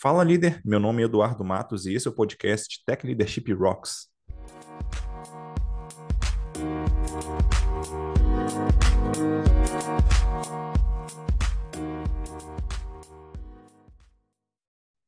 Fala líder, meu nome é Eduardo Matos e esse é o podcast Tech Leadership Rocks.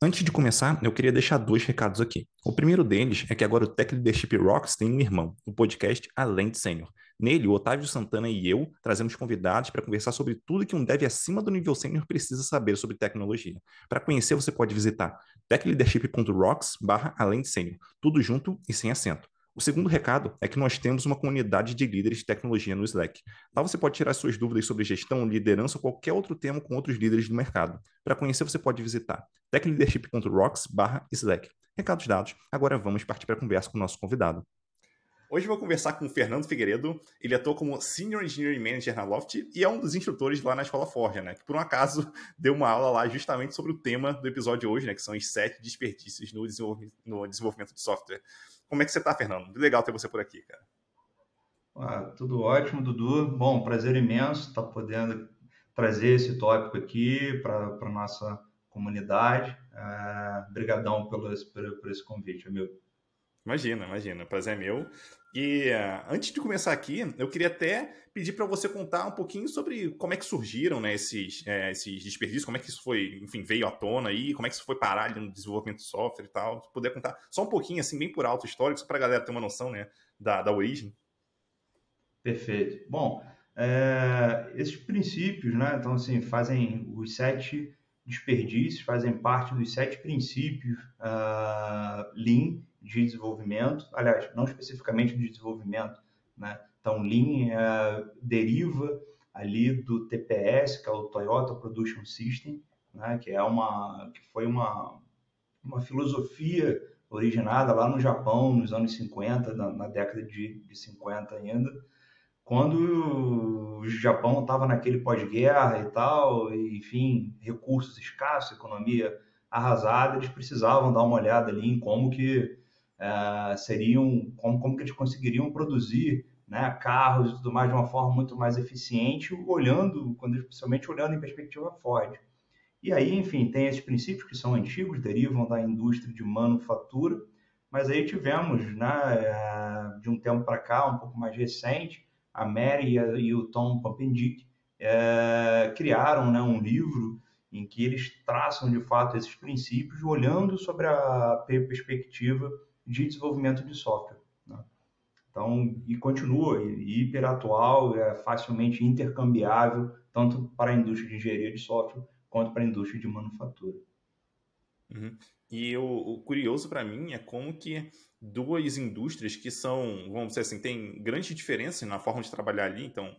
Antes de começar, eu queria deixar dois recados aqui. O primeiro deles é que agora o Tech Leadership Rocks tem um irmão, o podcast Além de Sênior. Nele, o Otávio Santana e eu trazemos convidados para conversar sobre tudo que um dev acima do nível sênior precisa saber sobre tecnologia. Para conhecer, você pode visitar techleadership.rocks além de sênior, tudo junto e sem acento. O segundo recado é que nós temos uma comunidade de líderes de tecnologia no Slack. Lá você pode tirar suas dúvidas sobre gestão, liderança ou qualquer outro tema com outros líderes do mercado. Para conhecer, você pode visitar techleadership.rocks/slack. Recados dados, agora vamos partir para a conversa com o nosso convidado. Hoje vou conversar com o Fernando Figueiredo. Ele atua como Senior Engineering Manager na Loft e é um dos instrutores lá na Escola Forja, né? Que por um acaso deu uma aula lá justamente sobre o tema do episódio hoje, né? Que são os sete desperdícios no desenvolvimento, no desenvolvimento de software. Como é que você está, Fernando? Legal ter você por aqui, cara. Ah, tudo ótimo, Dudu. Bom, prazer imenso estar podendo trazer esse tópico aqui para a nossa comunidade. Obrigadão é, pelo, por, por esse convite, amigo. Imagina, imagina. Prazer é meu. E uh, antes de começar aqui, eu queria até pedir para você contar um pouquinho sobre como é que surgiram né, esses, é, esses desperdícios, como é que isso foi, enfim, veio à tona aí, como é que isso foi parar ali no desenvolvimento de software e tal. Se puder contar só um pouquinho, assim, bem por alto histórico, só para a galera ter uma noção né, da, da origem. Perfeito. Bom, é, esses princípios, né, então, assim, fazem os sete desperdícios, fazem parte dos sete princípios uh, Lean de desenvolvimento, aliás, não especificamente de desenvolvimento, né? Então, Lean é, deriva ali do TPS, que é o Toyota Production System, né? que é uma, que foi uma, uma filosofia originada lá no Japão nos anos 50, na, na década de, de 50 ainda, quando o Japão estava naquele pós-guerra e tal, e, enfim, recursos escassos, economia arrasada, eles precisavam dar uma olhada ali em como que uh, seriam, como, como que eles conseguiriam produzir né, carros e tudo mais de uma forma muito mais eficiente, olhando, quando especialmente olhando em perspectiva Ford. E aí, enfim, tem esses princípios que são antigos, derivam da indústria de manufatura, mas aí tivemos, né, eh, de um tempo para cá, um pouco mais recente, a Mary e o Tom Pompendick é, criaram né, um livro em que eles traçam de fato esses princípios, olhando sobre a perspectiva de desenvolvimento de software. Né? Então, e continua hiper atual, é facilmente intercambiável, tanto para a indústria de engenharia de software quanto para a indústria de manufatura. Uhum. E o, o curioso para mim é como que duas indústrias que são, vamos dizer assim, tem grande diferença na forma de trabalhar ali. Então,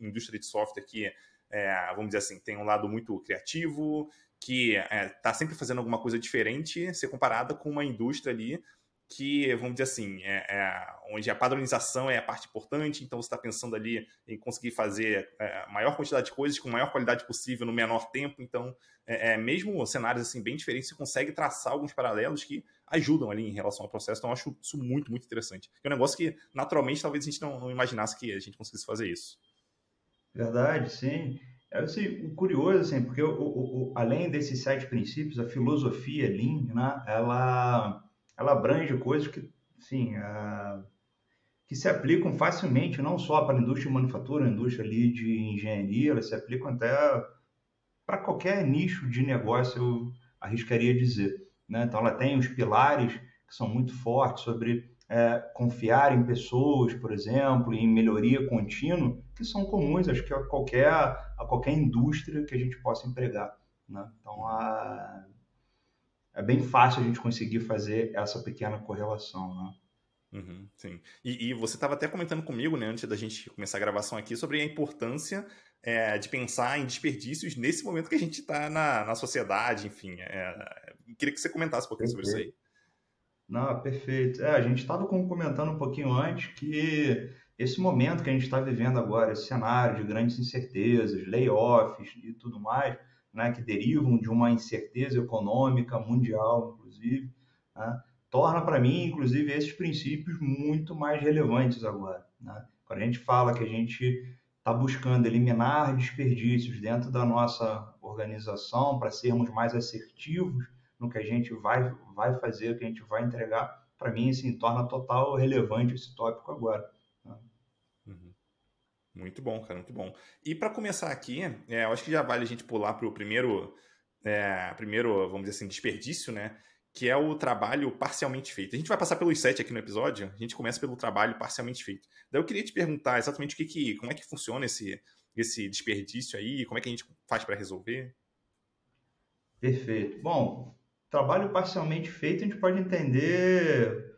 indústria de software que é, vamos dizer assim, tem um lado muito criativo, que está é, tá sempre fazendo alguma coisa diferente, ser comparada com uma indústria ali que, vamos dizer assim, é, é, onde a padronização é a parte importante, então você está pensando ali em conseguir fazer é, maior quantidade de coisas com maior qualidade possível no menor tempo, então, é, é, mesmo cenários assim bem diferentes, você consegue traçar alguns paralelos que ajudam ali em relação ao processo, então eu acho isso muito, muito interessante. É um negócio que, naturalmente, talvez a gente não, não imaginasse que a gente conseguisse fazer isso. Verdade, sim. É assim, curioso, assim, porque o, o, o, além desses sete princípios, a filosofia Lean, né, ela, ela abrange coisas que, sim, uh, que se aplicam facilmente, não só para a indústria de manufatura, a indústria ali de engenharia, elas se aplicam até para qualquer nicho de negócio, eu arriscaria dizer. Né? Então, ela tem os pilares que são muito fortes sobre é, confiar em pessoas, por exemplo, em melhoria contínua, que são comuns, acho que a qualquer, a qualquer indústria que a gente possa empregar. Né? Então, a, é bem fácil a gente conseguir fazer essa pequena correlação. Né? Uhum, sim. E, e você estava até comentando comigo, né, antes da gente começar a gravação aqui, sobre a importância é, de pensar em desperdícios nesse momento que a gente está na, na sociedade, enfim. É, queria que você comentasse um pouquinho sobre isso aí. Não, perfeito. É, a gente estava comentando um pouquinho antes que esse momento que a gente está vivendo agora, esse cenário de grandes incertezas, layoffs e tudo mais, né, que derivam de uma incerteza econômica mundial, inclusive, né, torna para mim, inclusive, esses princípios muito mais relevantes agora. Né? Quando a gente fala que a gente está buscando eliminar desperdícios dentro da nossa organização para sermos mais assertivos no que a gente vai, vai fazer, o que a gente vai entregar, para mim, assim, torna total relevante esse tópico agora. Né? Uhum. Muito bom, cara, muito bom. E para começar aqui, é, eu acho que já vale a gente pular para o primeiro, é, primeiro, vamos dizer assim, desperdício, né? Que é o trabalho parcialmente feito. A gente vai passar pelos sete aqui no episódio, a gente começa pelo trabalho parcialmente feito. Daí eu queria te perguntar exatamente o que, que como é que funciona esse, esse desperdício aí, como é que a gente faz para resolver? Perfeito. Bom, trabalho parcialmente feito, a gente pode entender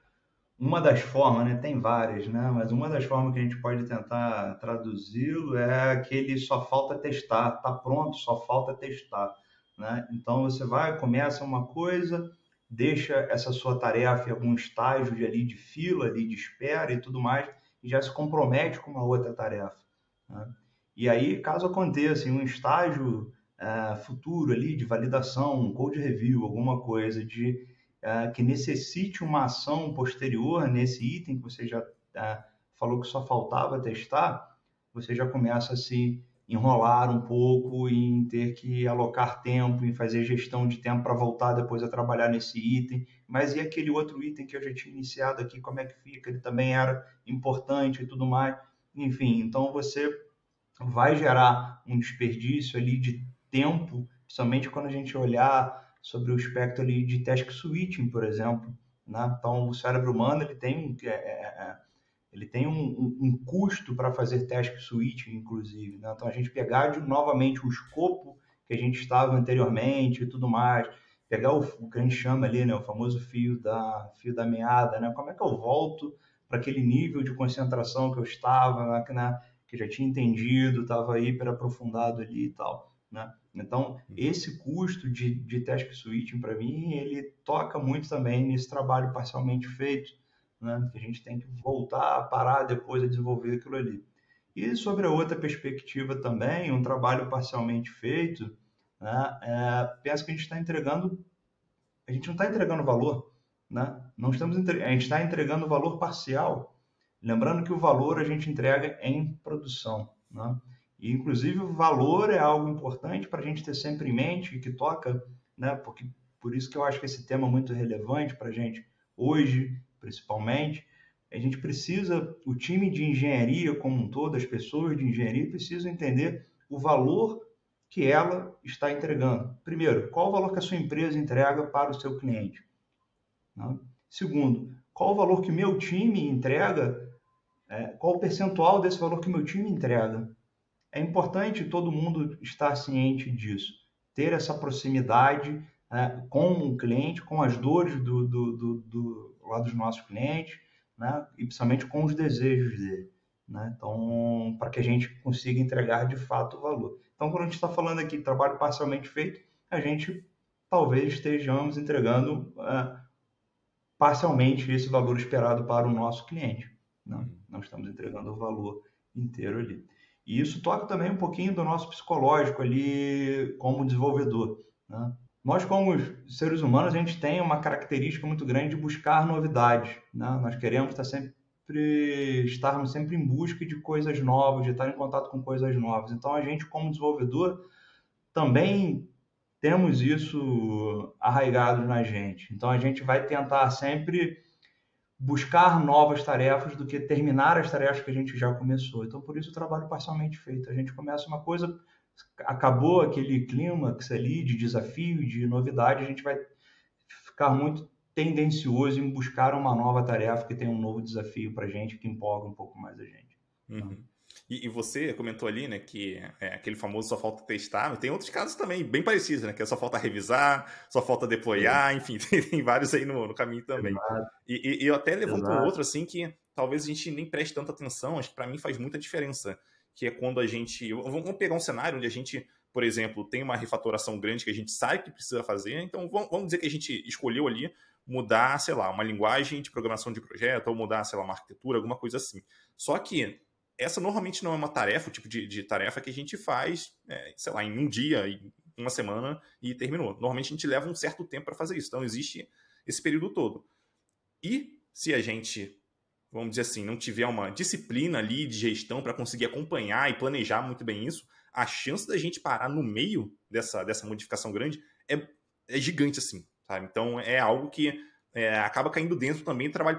uma das formas, né? Tem várias, né? Mas uma das formas que a gente pode tentar traduzi-lo é aquele só falta testar, tá pronto, só falta testar, né? Então você vai, começa uma coisa, deixa essa sua tarefa em algum estágio de, ali de fila, ali de espera e tudo mais, e já se compromete com uma outra tarefa. Né? E aí, caso aconteça em um estágio uh, futuro ali de validação, um code review, alguma coisa de uh, que necessite uma ação posterior nesse item que você já uh, falou que só faltava testar, você já começa a se enrolar um pouco em ter que alocar tempo, em fazer gestão de tempo para voltar depois a trabalhar nesse item. Mas e aquele outro item que eu já tinha iniciado aqui, como é que fica? Ele também era importante e tudo mais. Enfim, então você vai gerar um desperdício ali de tempo, principalmente quando a gente olhar sobre o espectro ali de task switching, por exemplo. Né? Então, o cérebro humano ele tem, é, é, é ele tem um, um, um custo para fazer task switching, inclusive. Né? Então, a gente pegar de, novamente o escopo que a gente estava anteriormente e tudo mais, pegar o, o, que a gente chama ali, né, o famoso fio da, fio da meada, né? como é que eu volto para aquele nível de concentração que eu estava, né, né que já tinha entendido, estava hiper aprofundado ali e tal. Né? Então, uhum. esse custo de, de task switching, para mim, ele toca muito também nesse trabalho parcialmente feito, né? que a gente tem que voltar a parar depois a desenvolver aquilo ali. E sobre a outra perspectiva também, um trabalho parcialmente feito, né? é, penso que a gente está entregando, a gente não está entregando valor, né? não estamos entre... a gente está entregando valor parcial, lembrando que o valor a gente entrega em produção. Né? E, inclusive, o valor é algo importante para a gente ter sempre em mente, que toca, né? Porque, por isso que eu acho que esse tema é muito relevante para a gente hoje, principalmente. A gente precisa, o time de engenharia como um todo, as pessoas de engenharia precisam entender o valor que ela está entregando. Primeiro, qual o valor que a sua empresa entrega para o seu cliente? Né? Segundo, qual o valor que meu time entrega? É, qual o percentual desse valor que meu time entrega? É importante todo mundo estar ciente disso, ter essa proximidade né, com o cliente, com as dores do, do, do, do lado dos nossos clientes, né, e principalmente com os desejos dele. Né? Então, para que a gente consiga entregar de fato o valor. Então, quando a gente está falando aqui de trabalho parcialmente feito, a gente talvez estejamos entregando uh, parcialmente esse valor esperado para o nosso cliente. Não, né? não estamos entregando o valor inteiro ali. E isso toca também um pouquinho do nosso psicológico ali como desenvolvedor. Né? Nós, como seres humanos, a gente tem uma característica muito grande de buscar novidades. Né? Nós queremos estar sempre estarmos sempre em busca de coisas novas, de estar em contato com coisas novas. Então, a gente, como desenvolvedor, também temos isso arraigado na gente. Então, a gente vai tentar sempre buscar novas tarefas do que terminar as tarefas que a gente já começou. Então, por isso, o trabalho parcialmente feito. A gente começa uma coisa, acabou aquele clímax ali de desafio, de novidade, a gente vai ficar muito tendencioso em buscar uma nova tarefa que tem um novo desafio para a gente, que empolga um pouco mais a gente. Uhum. E, e, você comentou ali, né, que é aquele famoso só falta testar, tem outros casos também bem parecidos, né, que é só falta revisar, só falta deployar, enfim, tem, tem, vários aí no, no caminho também. E, e, eu até levanto um outro, assim, que talvez a gente nem preste tanta atenção, acho que para mim faz muita diferença, que é quando a gente, vamos pegar um cenário onde a gente, por exemplo, tem uma refatoração grande que a gente sabe que precisa fazer, então vamos dizer que a gente escolheu ali mudar, sei lá, uma linguagem de programação de projeto, ou mudar, sei lá, uma arquitetura, alguma coisa assim. Só que essa normalmente não é uma tarefa, o tipo de, de tarefa que a gente faz, é, sei lá, em um dia, em uma semana e terminou. Normalmente a gente leva um certo tempo para fazer isso. Então existe esse período todo. E se a gente, vamos dizer assim, não tiver uma disciplina ali de gestão para conseguir acompanhar e planejar muito bem isso, a chance da gente parar no meio dessa, dessa modificação grande é, é gigante, assim, sabe? Então, é algo que é, acaba caindo dentro também do trabalho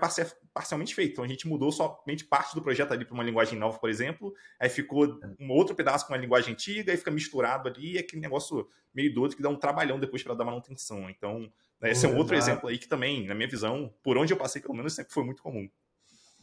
parcialmente feito. Então, a gente mudou somente parte do projeto ali para uma linguagem nova, por exemplo, aí ficou um outro pedaço com uma linguagem antiga, aí fica misturado ali, e é aquele negócio meio doido que dá um trabalhão depois para dar manutenção. Então, esse é um outro exemplo aí que também, na minha visão, por onde eu passei, pelo menos, sempre foi muito comum.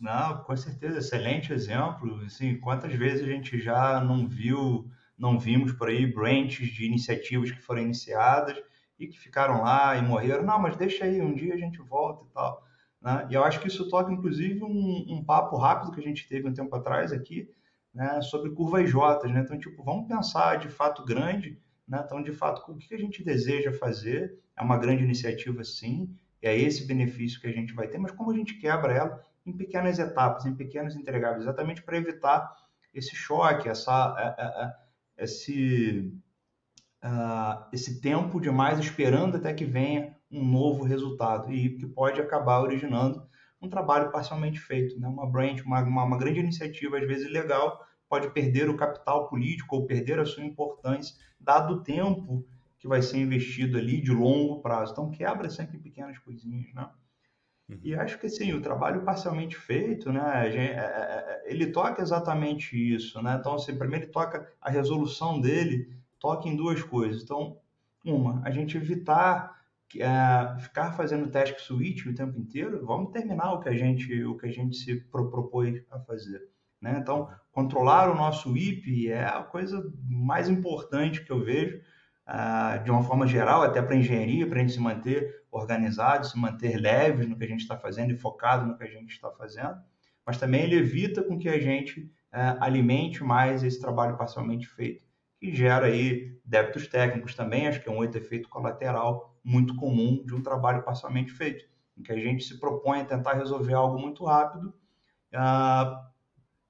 Não, com certeza, excelente exemplo. Assim, quantas vezes a gente já não viu, não vimos por aí branches de iniciativas que foram iniciadas e que ficaram lá e morreram. Não, mas deixa aí, um dia a gente volta e tal. Né? E eu acho que isso toca, inclusive, um, um papo rápido que a gente teve um tempo atrás aqui, né, sobre curvas J. Né? Então, tipo, vamos pensar de fato grande. Né? Então, de fato, o que a gente deseja fazer? É uma grande iniciativa, sim. É esse benefício que a gente vai ter, mas como a gente quebra ela em pequenas etapas, em pequenos entregáveis, exatamente para evitar esse choque, essa, é, é, é, esse, uh, esse tempo demais esperando até que venha um novo resultado e que pode acabar originando um trabalho parcialmente feito, né? uma branch, uma, uma, uma grande iniciativa, às vezes legal, pode perder o capital político ou perder a sua importância, dado o tempo que vai ser investido ali de longo prazo. Então, quebra sempre pequenas coisinhas, né? E acho que assim, o trabalho parcialmente feito, né, é, é, é, ele toca exatamente isso, né? Então, assim, primeiro ele toca a resolução dele, toca em duas coisas. Então, uma, a gente evitar é, ficar fazendo task switch o tempo inteiro, vamos terminar o que a gente, o que a gente se propôs a fazer. Né? Então, controlar o nosso IP é a coisa mais importante que eu vejo, uh, de uma forma geral, até para a engenharia, para a gente se manter organizado, se manter leves no que a gente está fazendo e focado no que a gente está fazendo, mas também ele evita com que a gente é, alimente mais esse trabalho parcialmente feito, que gera aí débitos técnicos também, acho que é um outro efeito colateral muito comum de um trabalho parcialmente feito, em que a gente se propõe a tentar resolver algo muito rápido, ah,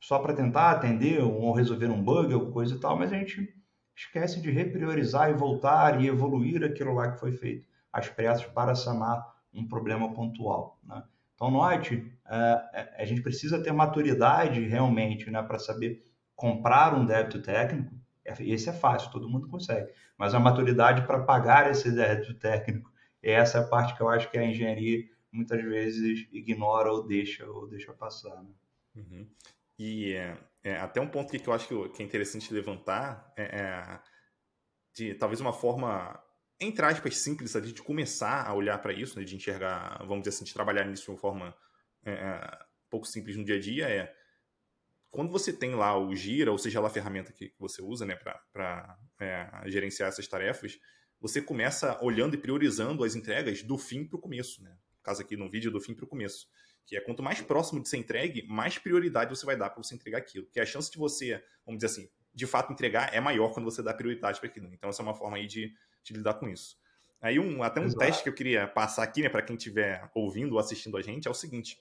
só para tentar atender ou resolver um bug, alguma coisa e tal, mas a gente esquece de repriorizar e voltar e evoluir aquilo lá que foi feito às pressas para sanar um problema pontual. Né? Então, note, é, é, a gente precisa ter maturidade realmente né, para saber comprar um débito técnico. Esse é fácil, todo mundo consegue. Mas a maturidade para pagar esse débito técnico, essa é a parte que eu acho que a engenharia muitas vezes ignora ou deixa ou deixa passar. Né? Uhum. E é, é, até um ponto que eu acho que é interessante levantar é, é de talvez uma forma entre aspas, simples ali de começar a olhar para isso, né, de enxergar, vamos dizer assim, de trabalhar nisso de uma forma é, é, pouco simples no dia a dia, é quando você tem lá o Gira, ou seja lá a ferramenta que você usa né, para é, gerenciar essas tarefas, você começa olhando e priorizando as entregas do fim para o começo. Né? No caso aqui no vídeo, do fim para o começo. Que é quanto mais próximo de ser entregue, mais prioridade você vai dar para você entregar aquilo. Que a chance de você, vamos dizer assim, de fato entregar é maior quando você dá prioridade para aquilo. Então, essa é uma forma aí de, de lidar com isso. Aí, um, até um Exato. teste que eu queria passar aqui, né, para quem estiver ouvindo ou assistindo a gente, é o seguinte: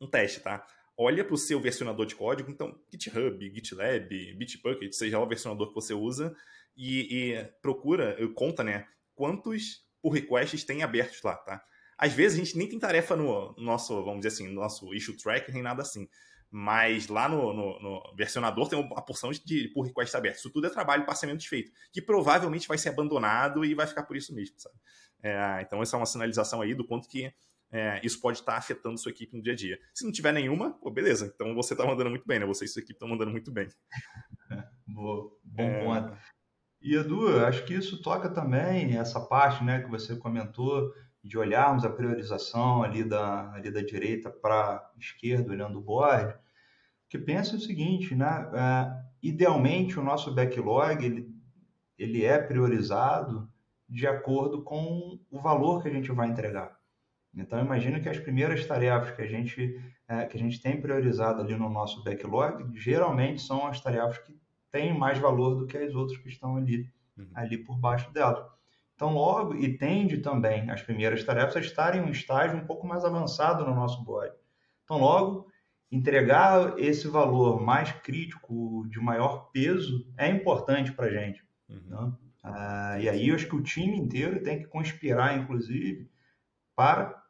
um teste, tá? Olha para o seu versionador de código, então GitHub, GitLab, Bitbucket, seja lá o versionador que você usa, e, e procura, conta, né, quantos pull requests tem abertos lá, tá? Às vezes a gente nem tem tarefa no nosso, vamos dizer assim, no nosso issue tracker, nem nada assim. Mas lá no, no, no, versionador tem uma porção de pull requests abertos. Isso tudo é trabalho parcialmente feito, que provavelmente vai ser abandonado e vai ficar por isso mesmo, sabe? É, então, essa é uma sinalização aí do quanto que é, isso pode estar afetando sua equipe no dia a dia. Se não tiver nenhuma, pô, beleza. Então você está mandando muito bem, né? Você e sua equipe estão mandando muito bem. Boa, bom é... ponto. E Edu, acho que isso toca também essa parte, né, que você comentou de olharmos a priorização ali da, ali da direita para a esquerda, olhando o board, que pensa o seguinte, né? É, idealmente, o nosso backlog ele, ele é priorizado de acordo com o valor que a gente vai entregar. Então, imagina que as primeiras tarefas que a gente, é, que a gente tem priorizado ali no nosso backlog, geralmente são as tarefas que têm mais valor do que as outras que estão ali, uhum. ali por baixo dela. Então, logo, e tende também as primeiras tarefas a estarem em um estágio um pouco mais avançado no nosso board. Então, logo, entregar esse valor mais crítico, de maior peso, é importante para a gente. Uhum. Né? Ah, e aí, eu acho que o time inteiro tem que conspirar, inclusive, para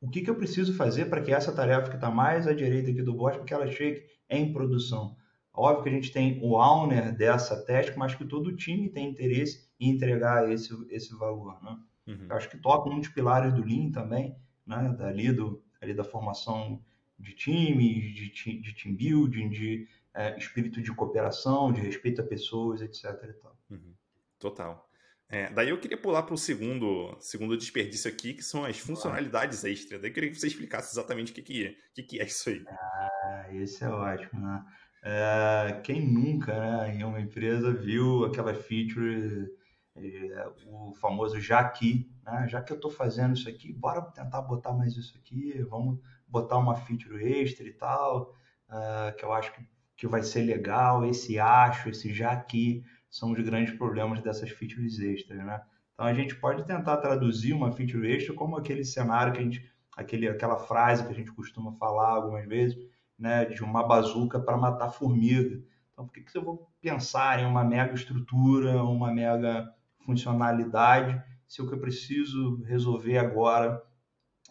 o que, que eu preciso fazer para que essa tarefa que está mais à direita aqui do board, que ela chegue em produção. Óbvio que a gente tem o owner dessa task, mas que todo time tem interesse em entregar esse, esse valor. Né? Uhum. Eu acho que toca um dos pilares do Lean também, né? Dali do, ali da formação de times, de, de team building, de é, espírito de cooperação, de respeito a pessoas, etc. Uhum. Total. É, daí eu queria pular para o segundo, segundo desperdício aqui, que são as funcionalidades ah. extras. Daí eu queria que você explicasse exatamente o que, que, que, que é isso aí. Ah, esse é ótimo, né? É, quem nunca, né, em uma empresa viu aquela feature, é, o famoso já que, né? já que eu estou fazendo isso aqui, bora tentar botar mais isso aqui, vamos botar uma feature extra e tal, uh, que eu acho que, que vai ser legal, esse acho, esse já que são os grandes problemas dessas features extras, né? Então a gente pode tentar traduzir uma feature extra como aquele cenário que a gente, aquele, aquela frase que a gente costuma falar algumas vezes, né, de uma bazuca para matar formiga. Então por que, que eu vou pensar em uma mega estrutura, uma mega funcionalidade, se o que eu preciso resolver agora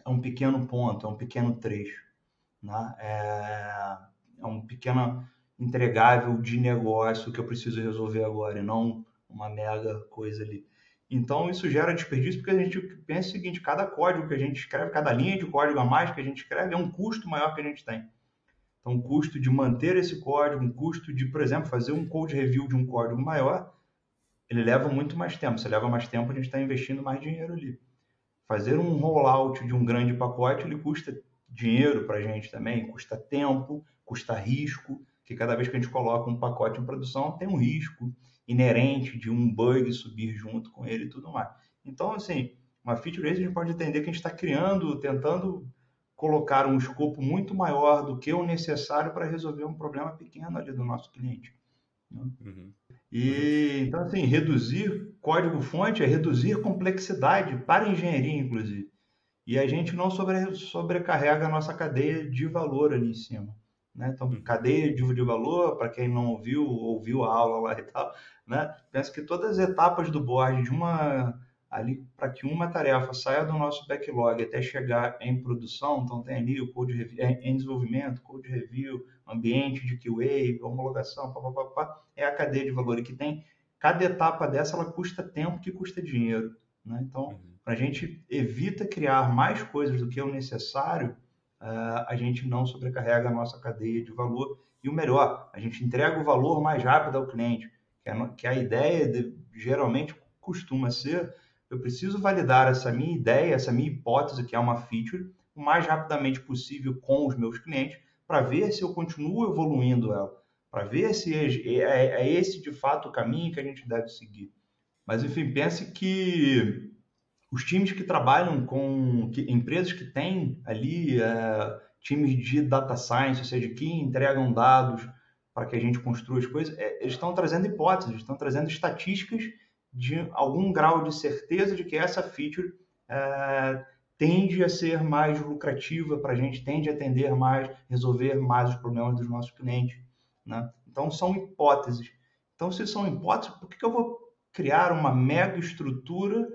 é um pequeno ponto, é um pequeno trecho, né? é, é um pequeno entregável de negócio que eu preciso resolver agora e não uma mega coisa ali. Então isso gera desperdício porque a gente pensa o seguinte: cada código que a gente escreve, cada linha de código a mais que a gente escreve é um custo maior que a gente tem. Então, um custo de manter esse código, um custo de, por exemplo, fazer um code review de um código maior, ele leva muito mais tempo. Se leva mais tempo, a gente está investindo mais dinheiro ali. Fazer um rollout de um grande pacote, ele custa dinheiro para a gente também, custa tempo, custa risco que cada vez que a gente coloca um pacote em produção, tem um risco inerente de um bug subir junto com ele e tudo mais. Então, assim, uma feature a gente pode entender que a gente está criando, tentando colocar um escopo muito maior do que o necessário para resolver um problema pequeno ali do nosso cliente. Né? Uhum. E então assim, reduzir código-fonte é reduzir complexidade para a engenharia, inclusive. E a gente não sobre, sobrecarrega a nossa cadeia de valor ali em cima. Né? Então, uhum. cadeia de, de valor, para quem não ouviu, ouviu a aula lá e tal, né? penso que todas as etapas do board de uma ali para que uma tarefa saia do nosso backlog até chegar em produção, então tem ali o code review, em desenvolvimento, code review, ambiente de QA, homologação, papapá, é a cadeia de valor e que tem cada etapa dessa ela custa tempo que custa dinheiro, né? Então, uhum. para a gente evita criar mais coisas do que é o necessário, a gente não sobrecarrega a nossa cadeia de valor. E o melhor, a gente entrega o valor mais rápido ao cliente, que, é, que a ideia de, geralmente costuma ser, eu preciso validar essa minha ideia, essa minha hipótese, que é uma feature, o mais rapidamente possível com os meus clientes, para ver se eu continuo evoluindo ela, para ver se é, é, é, esse de fato o caminho que a gente deve seguir. Mas, enfim, pense que os times que trabalham com que, empresas que têm ali é, times de data science, ou seja, que entregam dados para que a gente construa as coisas, é, eles estão trazendo hipóteses, estão trazendo estatísticas de algum grau de certeza de que essa feature é, tende a ser mais lucrativa para a gente, tende a atender mais, resolver mais os problemas dos nossos clientes. Né? Então, são hipóteses. Então, se são hipóteses, por que, que eu vou criar uma mega estrutura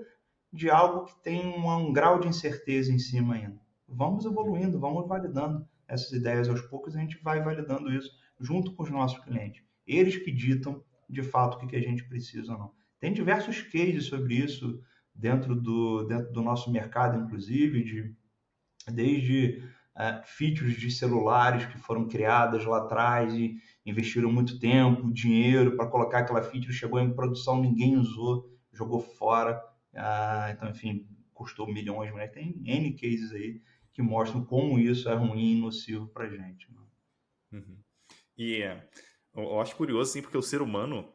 de algo que tem um, um grau de incerteza em cima ainda. Vamos evoluindo, vamos validando essas ideias aos poucos, a gente vai validando isso junto com os nossos clientes. Eles que ditam de fato o que a gente precisa ou não. Tem diversos cases sobre isso dentro do, dentro do nosso mercado, inclusive, de, desde uh, features de celulares que foram criadas lá atrás e investiram muito tempo, dinheiro para colocar aquela feature, chegou em produção, ninguém usou, jogou fora. Ah, então, enfim, custou milhões, mas tem N cases aí que mostram como isso é ruim e nocivo para gente. Né? Uhum. E é, eu acho curioso, assim, porque o ser humano,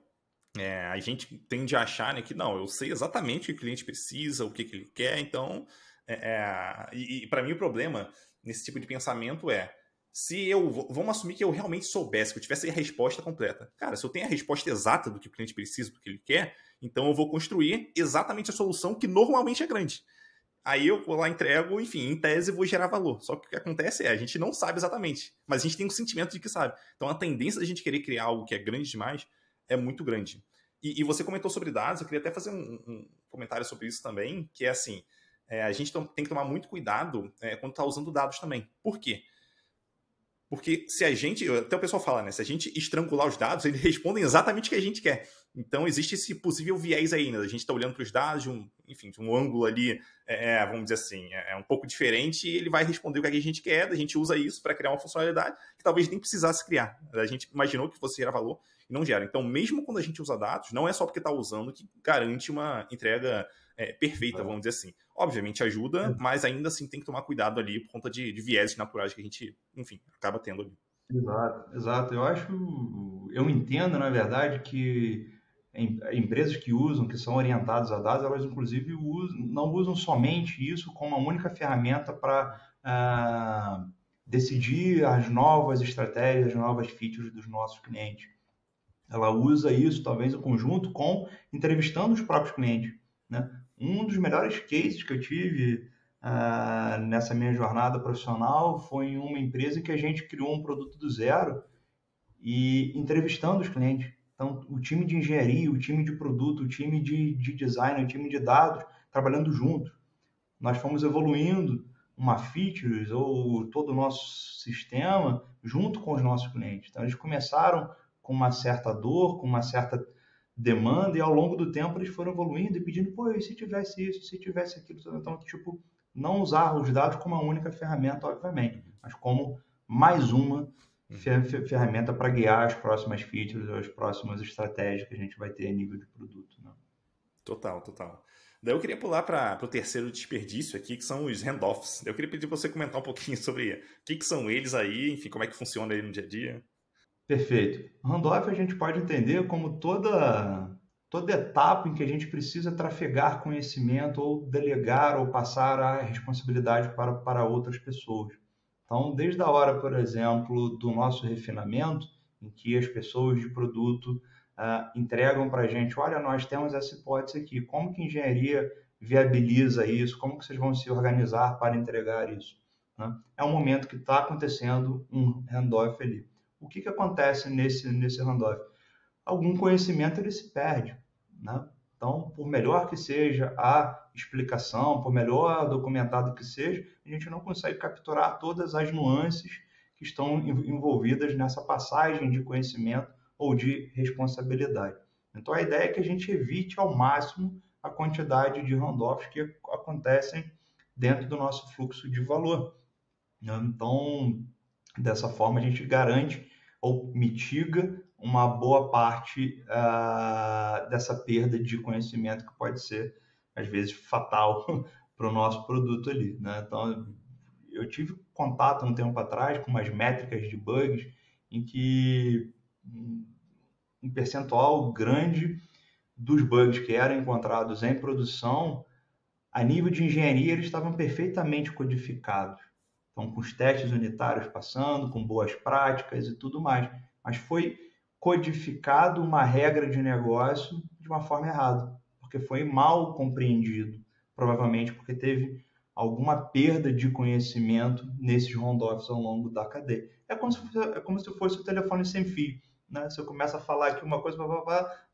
é, a gente tende a achar né, que não, eu sei exatamente o que o cliente precisa, o que, que ele quer, então. É, é e, e para mim o problema nesse tipo de pensamento é se eu vamos assumir que eu realmente soubesse, que eu tivesse a resposta completa. Cara, se eu tenho a resposta exata do que o cliente precisa, do que ele quer, então eu vou construir exatamente a solução que normalmente é grande. Aí eu vou lá, entrego, enfim, em tese vou gerar valor. Só que o que acontece é, a gente não sabe exatamente, mas a gente tem um sentimento de que sabe. Então a tendência da gente querer criar algo que é grande demais é muito grande. E, e você comentou sobre dados, eu queria até fazer um, um comentário sobre isso também, que é assim, é, a gente tem que tomar muito cuidado é, quando está usando dados também. Por quê? Se a gente, até o pessoal fala, né? Se a gente estrangular os dados, eles respondem exatamente o que a gente quer. Então existe esse possível viés aí, né? A gente está olhando para os dados de um, enfim, de um ângulo ali, é, é, vamos dizer assim, é, é, um pouco diferente e ele vai responder o que a gente quer, a gente usa isso para criar uma funcionalidade que talvez nem precisasse criar. A gente imaginou que fosse gerar valor e não gera. Então, mesmo quando a gente usa dados, não é só porque está usando que garante uma entrega é, perfeita, vamos dizer assim. Obviamente ajuda, mas ainda assim tem que tomar cuidado ali por conta de, de vieses naturais que a gente, enfim, acaba tendo ali. Exato, exato. Eu acho, eu entendo, na verdade, que empresas que usam, que são orientadas a dados, elas inclusive usam, não usam somente isso como a única ferramenta para ah, decidir as novas estratégias, as novas features dos nossos clientes. Ela usa isso, talvez, em conjunto com entrevistando os próprios clientes. Né? Um dos melhores cases que eu tive uh, nessa minha jornada profissional foi em uma empresa que a gente criou um produto do zero e entrevistando os clientes. Então, o time de engenharia, o time de produto, o time de, de design, o time de dados, trabalhando junto. Nós fomos evoluindo uma features ou todo o nosso sistema junto com os nossos clientes. Então, eles começaram com uma certa dor, com uma certa demanda, e ao longo do tempo eles foram evoluindo e pedindo, pô, e se tivesse isso, se tivesse aquilo? Então, tipo, não usar os dados como a única ferramenta, obviamente, mas como mais uma uhum. ferramenta para guiar as próximas features, as próximas estratégias que a gente vai ter a nível de produto. Né? Total, total. Daí eu queria pular para o terceiro desperdício aqui, que são os handoffs. Eu queria pedir para você comentar um pouquinho sobre o que, que são eles aí, enfim, como é que funciona aí no dia a dia. Perfeito. Handoff a gente pode entender como toda, toda etapa em que a gente precisa trafegar conhecimento ou delegar ou passar a responsabilidade para, para outras pessoas. Então, desde a hora, por exemplo, do nosso refinamento, em que as pessoas de produto uh, entregam para a gente, olha, nós temos essa hipótese aqui, como que a engenharia viabiliza isso, como que vocês vão se organizar para entregar isso? Né? É um momento que está acontecendo um handoff ali o que, que acontece nesse, nesse handoff? Algum conhecimento ele se perde. Né? Então, por melhor que seja a explicação, por melhor documentado que seja, a gente não consegue capturar todas as nuances que estão envolvidas nessa passagem de conhecimento ou de responsabilidade. Então, a ideia é que a gente evite ao máximo a quantidade de handoffs que acontecem dentro do nosso fluxo de valor. Então, dessa forma, a gente garante ou mitiga uma boa parte uh, dessa perda de conhecimento que pode ser, às vezes, fatal para o nosso produto ali. Né? Então, eu tive contato um tempo atrás com umas métricas de bugs em que um percentual grande dos bugs que eram encontrados em produção, a nível de engenharia, eles estavam perfeitamente codificados. Então, com os testes unitários passando, com boas práticas e tudo mais. Mas foi codificado uma regra de negócio de uma forma errada, porque foi mal compreendido, provavelmente porque teve alguma perda de conhecimento nesses handoffs ao longo da cadeia. É como se fosse, é como se fosse o telefone sem fio. Né? Se eu começo a falar aqui uma coisa,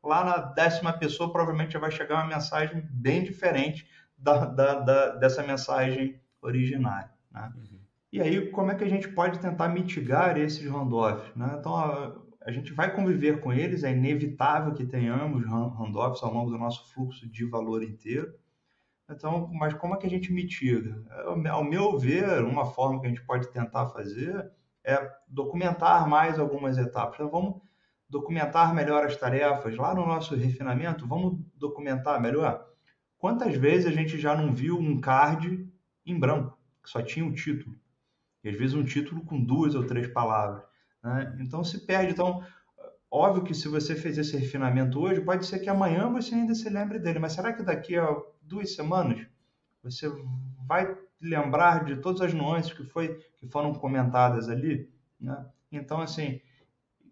lá na décima pessoa provavelmente já vai chegar uma mensagem bem diferente da, da, da dessa mensagem originária. Né? Uhum. E aí, como é que a gente pode tentar mitigar esses handoffs? Né? Então, a, a, gente vai conviver com eles, é inevitável que tenhamos handoffs ao longo do nosso fluxo de valor inteiro. Então, mas como é que a gente mitiga? Ao meu ver, uma forma que a gente pode tentar fazer é documentar mais algumas etapas. Então, vamos documentar melhor as tarefas. Lá no nosso refinamento, vamos documentar melhor. Quantas vezes a gente já não viu um card em branco, que só tinha o título? E às vezes um título com duas ou três palavras. Né? Então se perde. Então, óbvio que se você fez esse refinamento hoje, pode ser que amanhã você ainda se lembre dele, mas será que daqui a duas semanas você vai lembrar de todas as nuances que, foi, que foram comentadas ali? Né? Então, assim,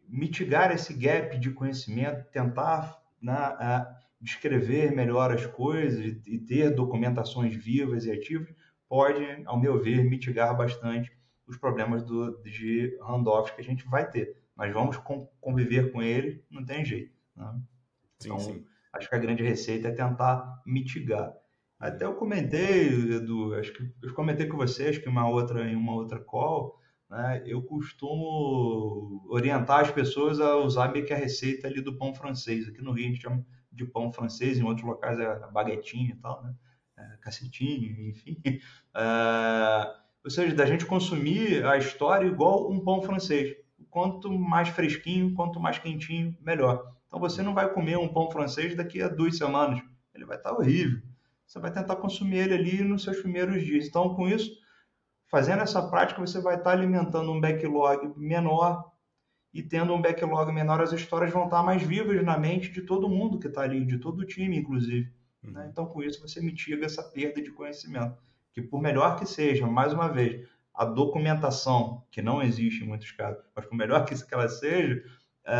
mitigar esse gap de conhecimento, tentar né, descrever melhor as coisas e ter documentações vivas e ativas, pode, ao meu ver, mitigar bastante os problemas do, de handoffs que a gente vai ter. Nós vamos conviver com ele, não tem jeito. Né? Sim, então, sim. acho que a grande receita é tentar mitigar. Até eu comentei, Edu, acho que eu comentei com vocês que uma outra em uma outra call, né, eu costumo orientar as pessoas a usar meio que a receita ali do pão francês. Aqui no Rio a gente chama de pão francês, em outros locais é baguetinho e tal, né? É, cacetinho, enfim. É, ou seja, da gente consumir a história igual um pão francês. Quanto mais fresquinho, quanto mais quentinho, melhor. Então você não vai comer um pão francês daqui a duas semanas. Ele vai estar horrível. Você vai tentar consumir ele ali nos seus primeiros dias. Então, com isso, fazendo essa prática, você vai estar alimentando um backlog menor e tendo um backlog menor, as histórias vão estar mais vivas na mente de todo mundo que está ali, de todo o time, inclusive. Né? Uhum. Então, com isso, você mitiga essa perda de conhecimento que por melhor que seja, mais uma vez, a documentação, que não existe em muitos casos, mas por melhor que ela seja, é,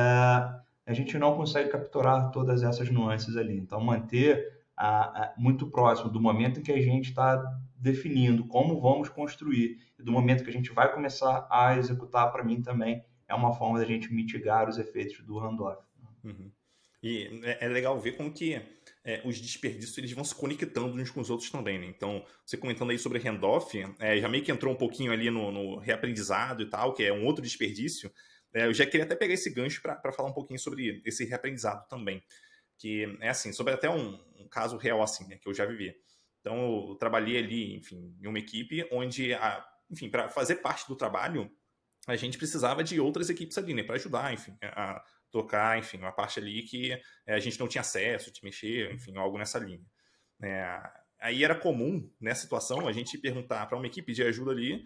a gente não consegue capturar todas essas nuances ali. Então, manter muito próximo do momento em que a gente está definindo como vamos construir e do momento que a gente vai começar a executar, para mim também é uma forma da gente mitigar os efeitos do handoff. Uhum. E é, é legal ver como que é, os desperdícios eles vão se conectando uns com os outros também, né? Então, você comentando aí sobre handoff, é, já meio que entrou um pouquinho ali no, no reaprendizado e tal, que é um outro desperdício. É, eu já queria até pegar esse gancho para falar um pouquinho sobre esse reaprendizado também. Que é assim, sobre até um, um caso real assim, né, que eu já vivi. Então, eu trabalhei ali, enfim, em uma equipe onde, a, enfim, para fazer parte do trabalho, a gente precisava de outras equipes ali, né, para ajudar, enfim, a, tocar, enfim, uma parte ali que é, a gente não tinha acesso, de mexer, enfim, algo nessa linha. É, aí era comum, nessa situação, a gente perguntar para uma equipe de ajuda ali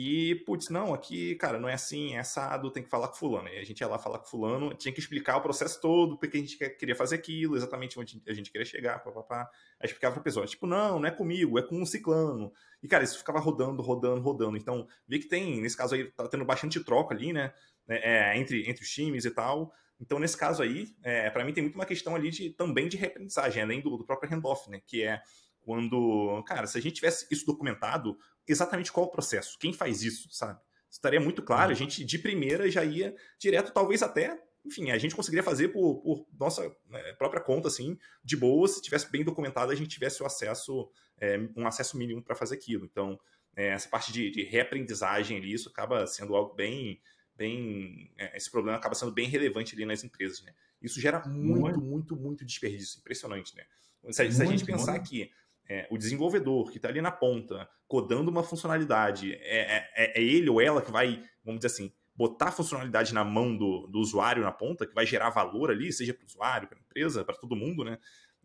e, putz, não, aqui, cara, não é assim, é assado, tem que falar com fulano. E a gente ia lá falar com fulano, tinha que explicar o processo todo, porque a gente queria fazer aquilo, exatamente onde a gente queria chegar, papapá. Aí explicava pra pessoa, tipo, não, não é comigo, é com um ciclano. E, cara, isso ficava rodando, rodando, rodando. Então, vi que tem, nesse caso aí, tá tendo bastante troca ali, né, é, entre, entre os times e tal. Então, nesse caso aí, é, para mim tem muito uma questão ali de, também de reaprendizagem, além do, do próprio handoff, né? Que é quando, cara, se a gente tivesse isso documentado, exatamente qual o processo, quem faz isso, sabe? Estaria muito claro, a uhum. gente de primeira já ia direto, talvez até, enfim, a gente conseguiria fazer por, por nossa né, própria conta, assim, de boa, se tivesse bem documentado, a gente tivesse o acesso, é, um acesso mínimo para fazer aquilo. Então, é, essa parte de, de reaprendizagem ali, isso acaba sendo algo bem bem. É, esse problema acaba sendo bem relevante ali nas empresas, né? Isso gera muito, muito, muito, muito desperdício. Impressionante, né? Se, se a gente pensar muito. que é, o desenvolvedor que está ali na ponta, codando uma funcionalidade, é, é, é, ele ou ela que vai, vamos dizer assim, botar a funcionalidade na mão do, do usuário na ponta, que vai gerar valor ali, seja para o usuário, para a empresa, para todo mundo, né?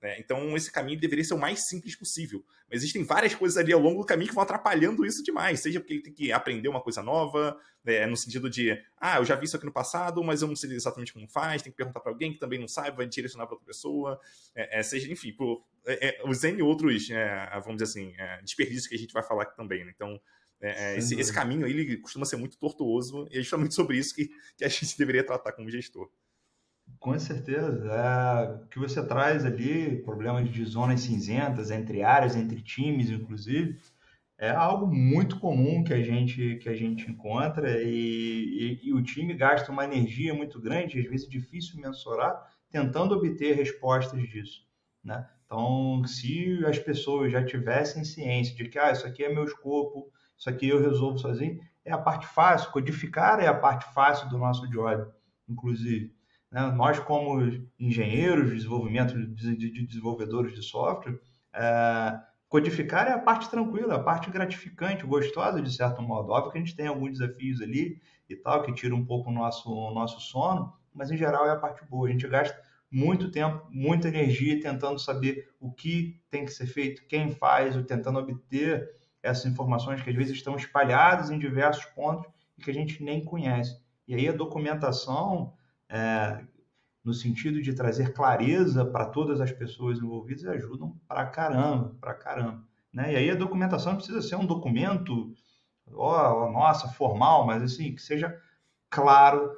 Né? Então, esse caminho deveria ser o mais simples possível. Mas existem várias coisas ali ao longo do caminho que vão atrapalhando isso demais. Seja porque ele tem que aprender uma coisa nova, né? no sentido de, ah, eu já vi isso aqui no passado, mas eu não sei exatamente como faz, tem que perguntar para alguém que também não sabe, vai direcionar para outra pessoa. É, é, seja, enfim, por, é, é os N outros, é, vamos dizer assim, é, desperdícios que a gente vai falar aqui também. Né? Então, é, esse, esse, caminho ele costuma ser muito tortuoso e é justamente sobre isso que, que a gente deveria tratar como gestor. Com certeza. É, o que você traz ali, problemas de zonas cinzentas entre áreas, entre times, inclusive, é algo muito comum que a gente, que a gente encontra e, e, e o time gasta uma energia muito grande, às vezes difícil mensurar, tentando obter respostas disso. Né? Então, se as pessoas já tivessem ciência de que ah, isso aqui é meu escopo, isso aqui eu resolvo sozinho, é a parte fácil, codificar é a parte fácil do nosso job, inclusive. Né? Nós, como engenheiros de desenvolvimento, de desenvolvedores de software, é, codificar é a parte tranquila, a parte gratificante, gostosa de certo modo. Óbvio que a gente tem alguns desafios ali e tal, que tira um pouco o nosso, o nosso sono, mas em geral é a parte boa. A gente gasta muito tempo, muita energia tentando saber o que tem que ser feito, quem faz, ou tentando obter essas informações que às vezes estão espalhadas em diversos pontos e que a gente nem conhece. E aí a documentação é, no sentido de trazer clareza para todas as pessoas envolvidas, ajudam para caramba, para caramba. Né? E aí a documentação precisa ser um documento, ó, nossa, formal, mas assim, que seja claro,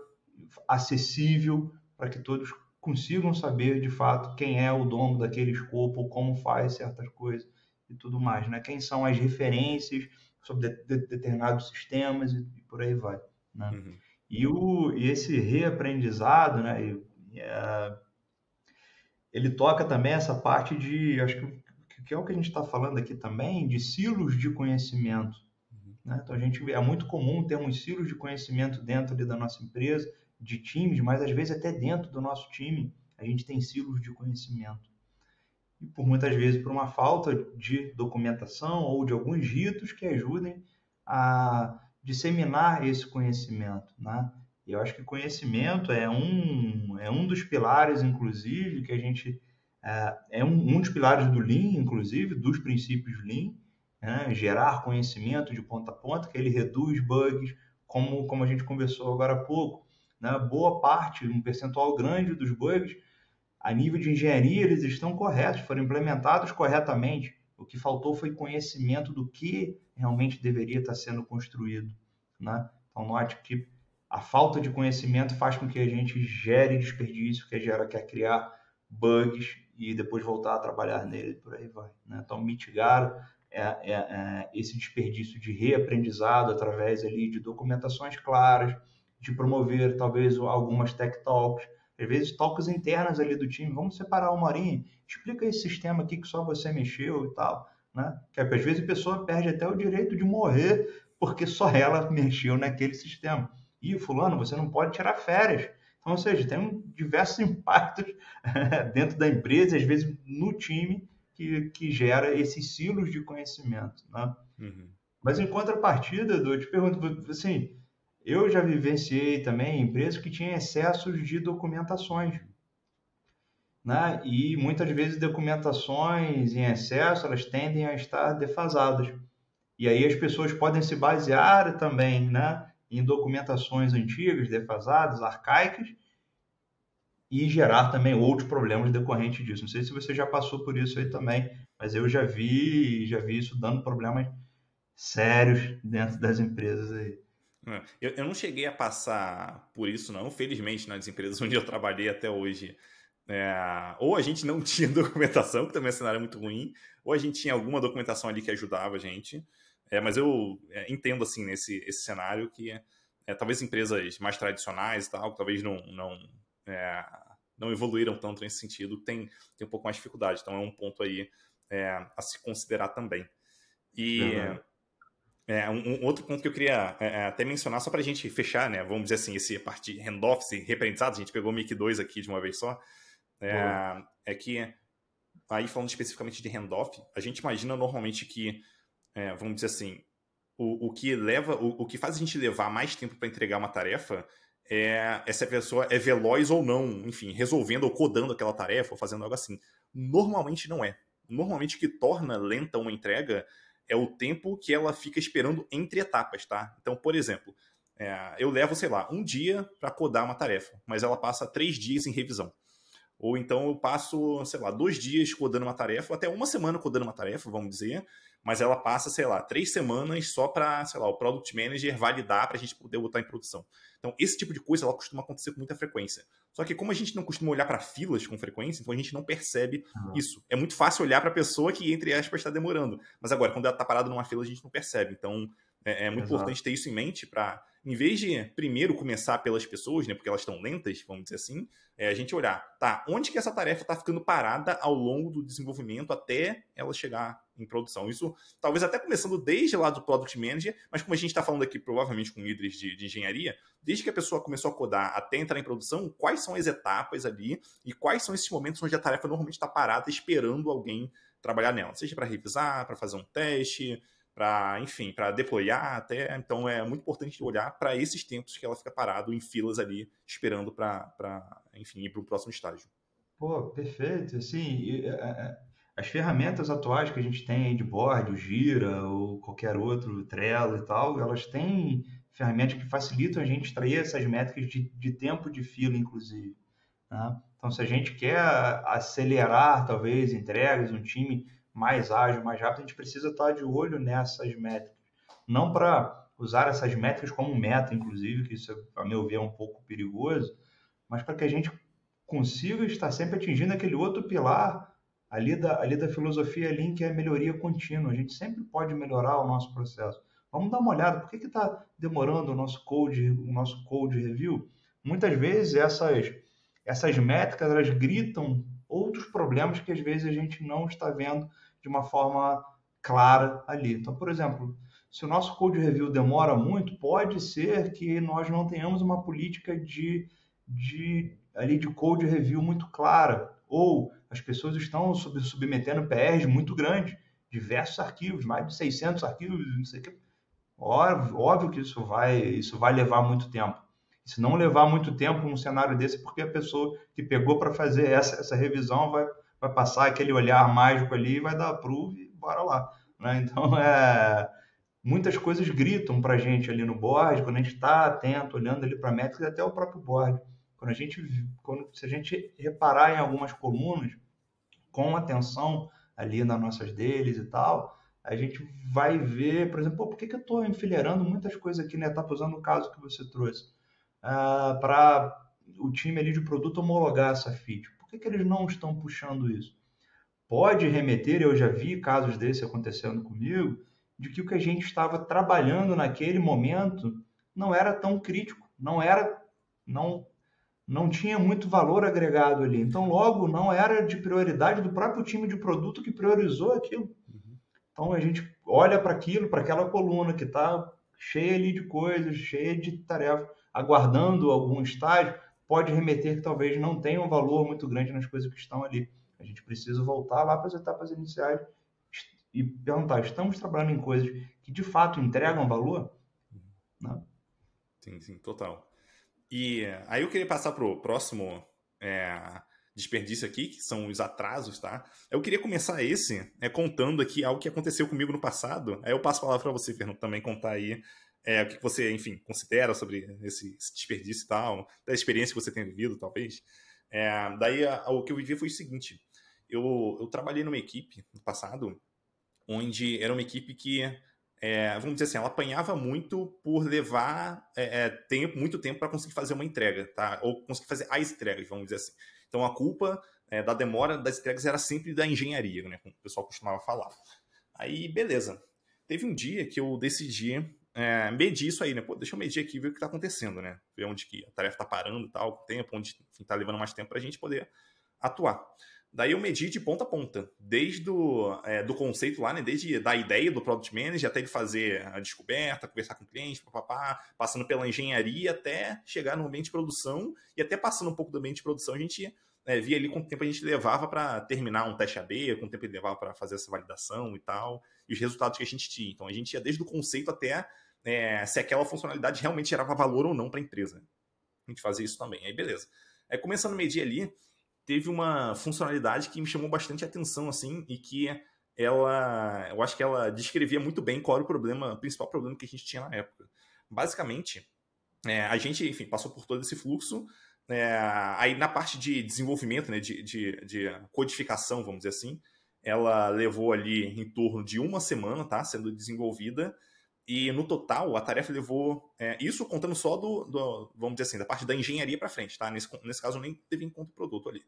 acessível, para que todos consigam saber de fato quem é o dono daquele escopo, como faz certas coisas e tudo mais, né? Quem são as referências sobre de, de, determinados sistemas e, e, por aí vai, né? Uhum. E, o, e esse reaprendizado, né, é, ele toca também essa parte de, acho que, que é o que a gente está falando aqui também, de silos de conhecimento. Uhum. Né? Então, a gente é muito comum termos silos de conhecimento dentro da nossa empresa, de times, mas às vezes até dentro do nosso time a gente tem silos de conhecimento. E por muitas vezes por uma falta de documentação ou de alguns ritos que ajudem a disseminar esse conhecimento, né? Eu acho que conhecimento é um, é um dos pilares, inclusive, que a gente é, é um, um dos pilares do Lean, inclusive, dos princípios Lean, né? gerar conhecimento de ponta a ponta, que ele reduz bugs, como, como a gente conversou agora há pouco. Né? Boa parte, um percentual grande dos bugs, a nível de engenharia, eles estão corretos, foram implementados corretamente. O que faltou foi conhecimento do que realmente deveria estar sendo construído. Né? Então, note que a falta de conhecimento faz com que a gente gere desperdício, que gera quer criar bugs e depois voltar a trabalhar nele, por aí vai. Né? Então, mitigar é, é, é, esse desperdício de reaprendizado através ali de documentações claras, de promover talvez algumas tech talks, às vezes talks internas ali do time, vamos separar uma horinha, explica esse sistema aqui que só você mexeu e tal, né? Que às vezes a pessoa perde até o direito de morrer porque só ela mexeu naquele sistema. E fulano, você não pode tirar férias. Então, ou seja, tem diversos impactos dentro da empresa, às vezes no time, que, que gera esses silos de conhecimento. Né? Uhum. Mas em contrapartida, eu te pergunto, assim, eu já vivenciei também empresas que tinham excessos de documentações. Né? E muitas vezes documentações em excesso, elas tendem a estar defasadas. E aí as pessoas podem se basear também, né? em documentações antigas, defasadas, arcaicas, e gerar também outros problemas decorrentes disso. Não sei se você já passou por isso aí também, mas eu já vi, já vi isso dando problemas sérios dentro das empresas aí. É, eu, eu não cheguei a passar por isso, não. Felizmente, nas empresas onde eu trabalhei até hoje, é, ou a gente não tinha documentação, que também é um cenário muito ruim, ou a gente tinha alguma documentação ali que ajudava a gente. É, mas eu é, entendo, assim, nesse esse cenário que é, talvez empresas mais tradicionais e tal, talvez não, não, é, não evoluíram tanto nesse sentido, tem, tem um pouco mais de dificuldade. Então é um ponto aí é, a se considerar também. E uhum. É, um, um, outro ponto que eu queria é, até mencionar, só para a gente fechar, né? Vamos dizer assim, esse parte de handoff, esse reaprendizado, a gente pegou o MIC 2 aqui de uma vez só, é, é que aí falando especificamente de handoff, a gente imagina normalmente que é, vamos dizer assim, o, o que leva, o, o que faz a gente levar mais tempo para entregar uma tarefa é, é se a pessoa é veloz ou não, enfim, resolvendo ou codando aquela tarefa ou fazendo algo assim. Normalmente não é. Normalmente o que torna lenta uma entrega é o tempo que ela fica esperando entre etapas, tá? Então, por exemplo, é, eu levo, sei lá, um dia para codar uma tarefa, mas ela passa três dias em revisão. Ou então eu passo, sei lá, dois dias codando uma tarefa, até uma semana codando uma tarefa, vamos dizer, mas ela passa, sei lá, três semanas só para, sei lá, o Product Manager validar para a gente poder botar em produção. Então, esse tipo de coisa ela costuma acontecer com muita frequência. Só que como a gente não costuma olhar para filas com frequência, então a gente não percebe uhum. isso. É muito fácil olhar para a pessoa que, entre aspas, está demorando. Mas agora, quando ela está parada numa fila, a gente não percebe. Então, é, é muito Exato. importante ter isso em mente para, em vez de primeiro começar pelas pessoas, né, porque elas estão lentas, vamos dizer assim, é a gente olhar, tá, onde que essa tarefa está ficando parada ao longo do desenvolvimento até ela chegar em produção. Isso talvez até começando desde lá do Product Manager, mas como a gente está falando aqui provavelmente com líderes de, de, engenharia, desde que a pessoa começou a codar até entrar em produção, quais são as etapas ali e quais são esses momentos onde a tarefa normalmente está parada esperando alguém trabalhar nela, seja para revisar, para fazer um teste, para, enfim, para deployar até. Então é muito importante olhar para esses tempos que ela fica parado em filas ali, esperando para, enfim, ir para o próximo estágio. Pô, perfeito. Assim, é, é, as ferramentas atuais que a gente tem aí de board, o Gira ou qualquer outro, Trello e tal, elas têm ferramentas que facilitam a gente extrair essas métricas de, de tempo de fila, inclusive. Né? Então, se a gente quer acelerar, talvez, entregas, um time mais ágil, mais rápido, a gente precisa estar de olho nessas métricas. Não para usar essas métricas como meta, inclusive, que isso, a meu ver, é um pouco perigoso, mas para que a gente consiga estar sempre atingindo aquele outro pilar ali da, ali da filosofia Lean, que é a melhoria contínua. A gente sempre pode melhorar o nosso processo. Vamos dar uma olhada, por que está demorando o nosso code, o nosso code review? Muitas vezes essas, essas métricas elas gritam outros problemas que às vezes a gente não está vendo de uma forma clara ali. Então, por exemplo, se o nosso code review demora muito, pode ser que nós não tenhamos uma política de, de, ali de code review muito clara, ou as pessoas estão sub, submetendo PRs muito grandes, diversos arquivos, mais de 600 arquivos, não sei o que. Óbvio, óbvio que isso vai, isso vai levar muito tempo. Se não levar muito tempo num cenário desse, porque a pessoa que pegou para fazer essa, essa revisão vai, vai passar aquele olhar mágico ali, vai dar approve e bora lá. Né? Então, é, muitas coisas gritam para a gente ali no board, quando a gente está atento, olhando ali para a métrica, até o próprio board. Quando a gente, quando, se a gente reparar em algumas colunas, com atenção ali nas nossas deles e tal, a gente vai ver, por exemplo, por que, que eu estou enfileirando muitas coisas aqui na etapa, usando o caso que você trouxe, uh, para o time ali de produto homologar essa feature. Por que, que eles não estão puxando isso? Pode remeter, eu já vi casos desse acontecendo comigo, de que o que a gente estava trabalhando naquele momento não era tão crítico, não era, não, não tinha muito valor agregado ali. Então, logo, não era de prioridade do próprio time de produto que priorizou aquilo. Uhum. Então, a gente olha para aquilo, para aquela coluna que está cheia ali de coisas, cheia de tarefas, aguardando algum estágio, pode remeter que talvez não tenha um valor muito grande nas coisas que estão ali. A gente precisa voltar lá para as etapas iniciais e perguntar: estamos trabalhando em coisas que de fato entregam valor? Não. Né? Sim, sim, total. E aí eu queria passar para o próximo é, desperdício aqui, que são os atrasos, tá? Eu queria começar esse é, contando aqui algo que aconteceu comigo no passado. Aí eu passo a palavra para você, Fernando, também contar aí é, o que você, enfim, considera sobre esse, esse, desperdício e tal, da experiência que você tem vivido, talvez. É, daí a, o que eu vivi foi o seguinte: eu, eu trabalhei numa equipe no passado onde era uma equipe que, é, vamos dizer assim, ela apanhava muito por levar é, é tempo, muito tempo para conseguir fazer uma entrega, tá? Ou conseguir fazer as entregas, vamos dizer assim. Então a culpa é, da demora das entregas era sempre da engenharia, né? Como o pessoal costumava falar. Aí, beleza. Teve um dia que eu decidi é, medir isso aí, né? Pô, deixa eu medir aqui ver o que está acontecendo, né? Ver onde que a tarefa está parando tal, o tempo, onde está levando mais tempo para a gente poder atuar. Daí eu medi de ponta a ponta, desde o é, do conceito lá, né, desde da ideia do Product Manager até ele fazer a descoberta, conversar com o cliente, papapá, passando pela engenharia até chegar no ambiente de produção e até passando um pouco do ambiente de produção, a gente é, via ali quanto tempo a gente levava para terminar um teste AB, quanto tempo ele levava para fazer essa validação e tal, e os resultados que a gente tinha. Então a gente ia desde o conceito até é, se aquela funcionalidade realmente gerava valor ou não para a empresa. A gente fazia isso também. Aí beleza. Aí começando a medir ali, teve uma funcionalidade que me chamou bastante atenção, assim, e que ela, eu acho que ela descrevia muito bem qual era o problema, o principal problema que a gente tinha na época. Basicamente, é, a gente, enfim, passou por todo esse fluxo, é, aí na parte de desenvolvimento, né, de, de, de, codificação, vamos dizer assim, ela levou ali em torno de uma semana, tá, sendo desenvolvida, e no total, a tarefa levou. É, isso contando só do, do, vamos dizer assim, da parte da engenharia para frente, tá? Nesse, nesse caso, nem teve em conta o produto ali.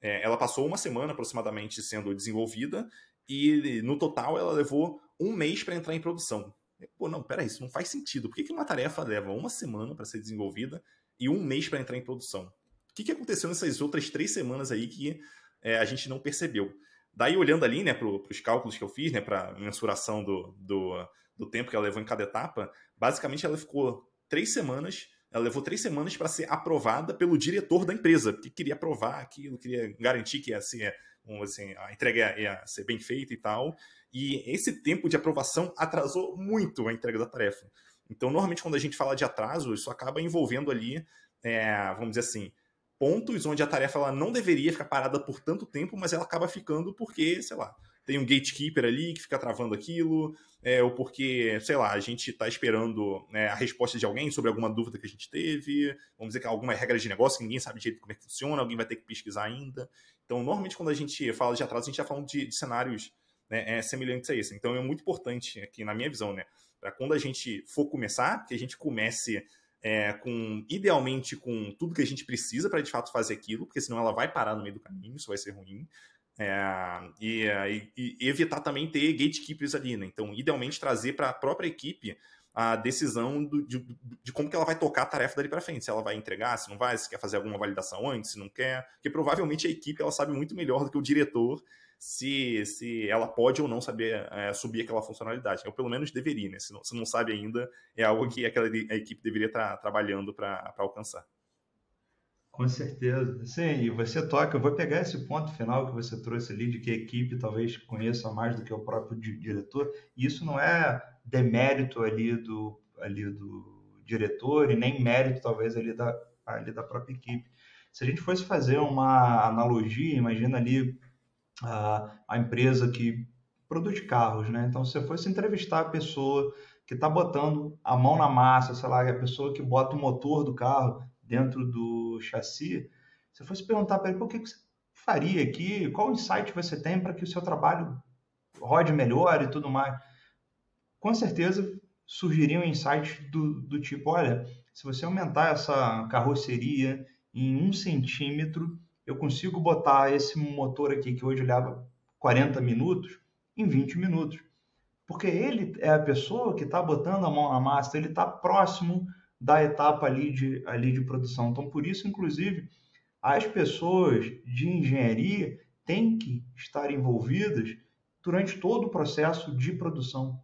É, ela passou uma semana aproximadamente sendo desenvolvida e no total ela levou um mês para entrar em produção. Pô, não, peraí, isso não faz sentido. Por que, que uma tarefa leva uma semana para ser desenvolvida e um mês para entrar em produção? O que, que aconteceu nessas outras três semanas aí que é, a gente não percebeu? Daí, olhando ali, né, para os cálculos que eu fiz, né, para mensuração do, do do tempo que ela levou em cada etapa, basicamente ela ficou três semanas. Ela levou três semanas para ser aprovada pelo diretor da empresa, que queria aprovar aquilo, queria garantir que ia ser, assim, a entrega ia ser bem feita e tal. E esse tempo de aprovação atrasou muito a entrega da tarefa. Então, normalmente, quando a gente fala de atraso, isso acaba envolvendo ali, é, vamos dizer assim, pontos onde a tarefa ela não deveria ficar parada por tanto tempo, mas ela acaba ficando porque, sei lá, tem um gatekeeper ali que fica travando aquilo, é, ou porque, sei lá, a gente está esperando né, a resposta de alguém sobre alguma dúvida que a gente teve, vamos dizer que alguma regra de negócio que ninguém sabe direito como é que funciona, alguém vai ter que pesquisar ainda. Então, normalmente, quando a gente fala de atraso, a gente está falando de, de cenários né, é, semelhantes a esse. Então, é muito importante aqui, na minha visão, né, para quando a gente for começar, que a gente comece é, com idealmente com tudo que a gente precisa para de fato fazer aquilo, porque senão ela vai parar no meio do caminho, isso vai ser ruim. É, e, e, e, evitar também ter gatekeepers ali, né? Então, idealmente, trazer para a própria equipe a decisão do, de, de, como que ela vai tocar a tarefa dali para frente. Se ela vai entregar, se não vai, se quer fazer alguma validação antes, se não quer. Porque provavelmente a equipe ela sabe muito melhor do que o diretor se, se ela pode ou não saber é, subir aquela funcionalidade. Ou pelo menos deveria, né? Se não, se não sabe ainda, é algo que aquela equipe deveria estar trabalhando para alcançar. Com certeza. Sim, e você toca, eu vou pegar esse ponto final que você trouxe ali, de que a equipe talvez conheça mais do que o próprio diretor, e isso não é demérito ali do, ali do diretor e nem mérito talvez ali da, ali da própria equipe. Se a gente fosse fazer uma analogia, imagina ali a, a empresa que produz carros, né? Então, se você fosse entrevistar a pessoa que está botando a mão na massa, sei lá, a pessoa que bota o motor do carro, dentro do chassi, se fosse perguntar para ele, por que, que você faria aqui? Qual insight você tem para que o seu trabalho rode melhor e tudo mais? Com certeza surgiriam insights do, do tipo, olha, se você aumentar essa carroceria em um centímetro, eu consigo botar esse motor aqui que hoje leva 40 minutos em 20 minutos. Porque ele é a pessoa que está botando a mão na massa, ele está próximo da etapa ali de, ali de produção. Então, por isso, inclusive, as pessoas de engenharia têm que estar envolvidas durante todo o processo de produção,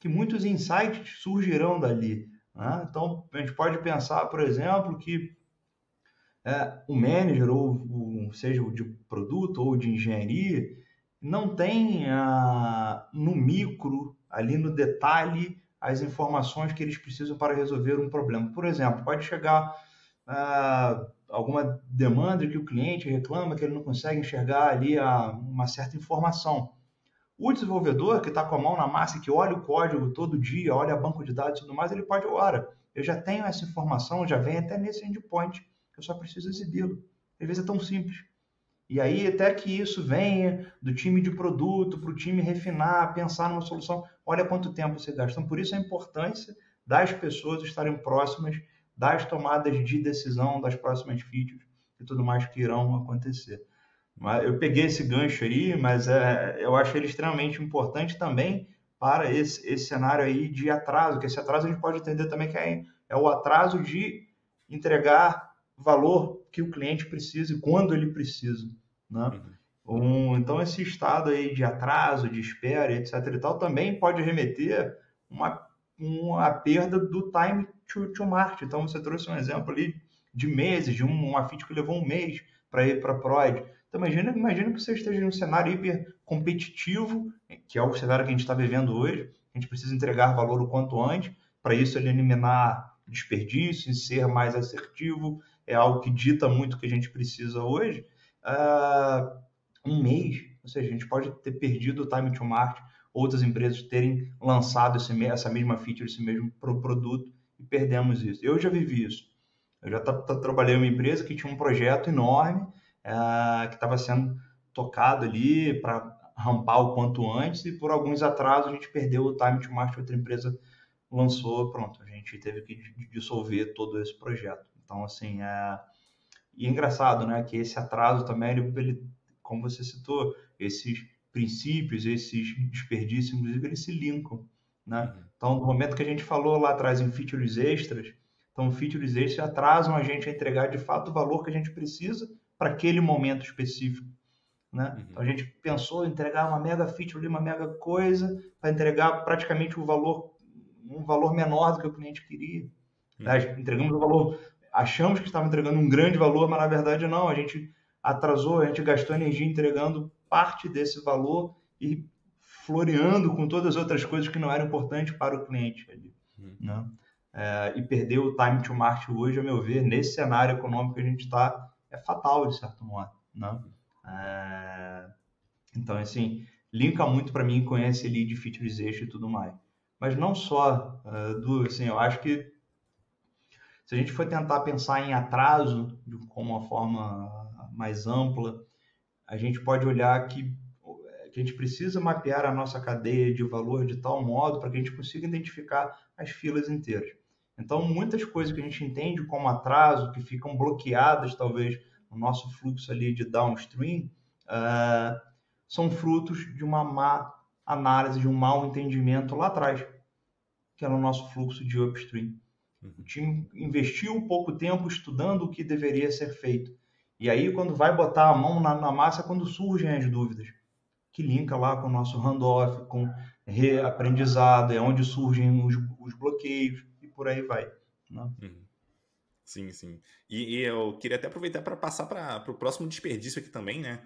que muitos insights surgirão dali. Né? Então, a gente pode pensar, por exemplo, que é, o manager, ou seja, o de produto ou de engenharia, não tem ah, no micro, ali no detalhe, as informações que eles precisam para resolver um problema. Por exemplo, pode chegar ah, alguma demanda que o cliente reclama que ele não consegue enxergar ali a, uma certa informação. O desenvolvedor que está com a mão na massa, que olha o código todo dia, olha banco de dados e tudo mais, ele pode, ora, eu já tenho essa informação, já vem até nesse endpoint, eu só preciso exibi-lo. Às vezes é tão simples. E aí, até que isso venha do time de produto para o time refinar, pensar numa solução, olha quanto tempo você gasta. Então, por isso a importância das pessoas estarem próximas das tomadas de decisão, das próximas features e tudo mais que irão acontecer. Eu peguei esse gancho aí, mas é, eu acho ele extremamente importante também para esse, esse cenário aí de atraso, que esse atraso a gente pode entender também que é, é o atraso de entregar valor que o cliente precisa e quando ele precisa, né? Uhum. Um, então esse estado aí de atraso, de espera, etc e tal, também pode remeter uma, uma perda do time to, to market. Então você trouxe um exemplo ali de meses, de um, uma feature que levou um mês para ir para a Prod. Então imagina, imagina que você esteja num cenário hiper competitivo, que é o cenário que a gente está vivendo hoje. A gente precisa entregar valor o quanto antes, para isso ele eliminar desperdício, ser mais assertivo, é algo que dita muito o que a gente precisa hoje, uh, um mês, ou seja, a gente pode ter perdido o time to market, outras empresas terem lançado esse, essa mesma feature, esse mesmo produto e perdemos isso. Eu já vivi isso. Eu já trabalhei em uma empresa que tinha um projeto enorme uh, que estava sendo tocado ali para rampar o quanto antes e por alguns atrasos a gente perdeu o time to market, outra empresa lançou, pronto, a gente teve que dissolver todo esse projeto. Então, assim, é... E é engraçado, né, que esse atraso também, ele, como você citou, esses princípios, esses desperdícios, inclusive, eles se linkam, né? Uhum. Então, no momento que a gente falou lá atrás em features extras, então, features extras atrasam a gente a entregar, de fato, o valor que a gente precisa para aquele momento específico. Né? Uhum. Então a gente pensou em entregar uma mega feature uma mega coisa, para entregar praticamente o valor, um valor menor do que o cliente queria. Uhum. Entregamos o valor achamos que estava entregando um grande valor, mas na verdade não. A gente atrasou, a gente gastou energia entregando parte desse valor e floreando com todas as outras coisas que não eram importantes para o cliente ali, uhum. né? É, e perder o time to market hoje, a meu ver, nesse cenário econômico que a gente está, é fatal de certo modo, né? É, então, assim, linka muito para mim esse lead featurization e tudo mais. Mas não só, uh, do, assim, eu acho que se a gente for tentar pensar em atraso de como uma forma mais ampla, a gente pode olhar que, que a gente precisa mapear a nossa cadeia de valor de tal modo para que a gente consiga identificar as filas inteiras. Então, muitas coisas que a gente entende como atraso, que ficam bloqueadas talvez no nosso fluxo ali de downstream, uh, são frutos de uma má análise, de um mau entendimento lá atrás, que é no nosso fluxo de upstream. O time investiu pouco tempo estudando o que deveria ser feito. E aí, quando vai botar a mão na, na massa, é quando surgem as dúvidas, que linka lá com o nosso handoff, com reaprendizado, é onde surgem os, os bloqueios e por aí vai. Né? Uhum. Sim, sim. E, e, eu queria até aproveitar para passar para o próximo desperdício aqui também, né?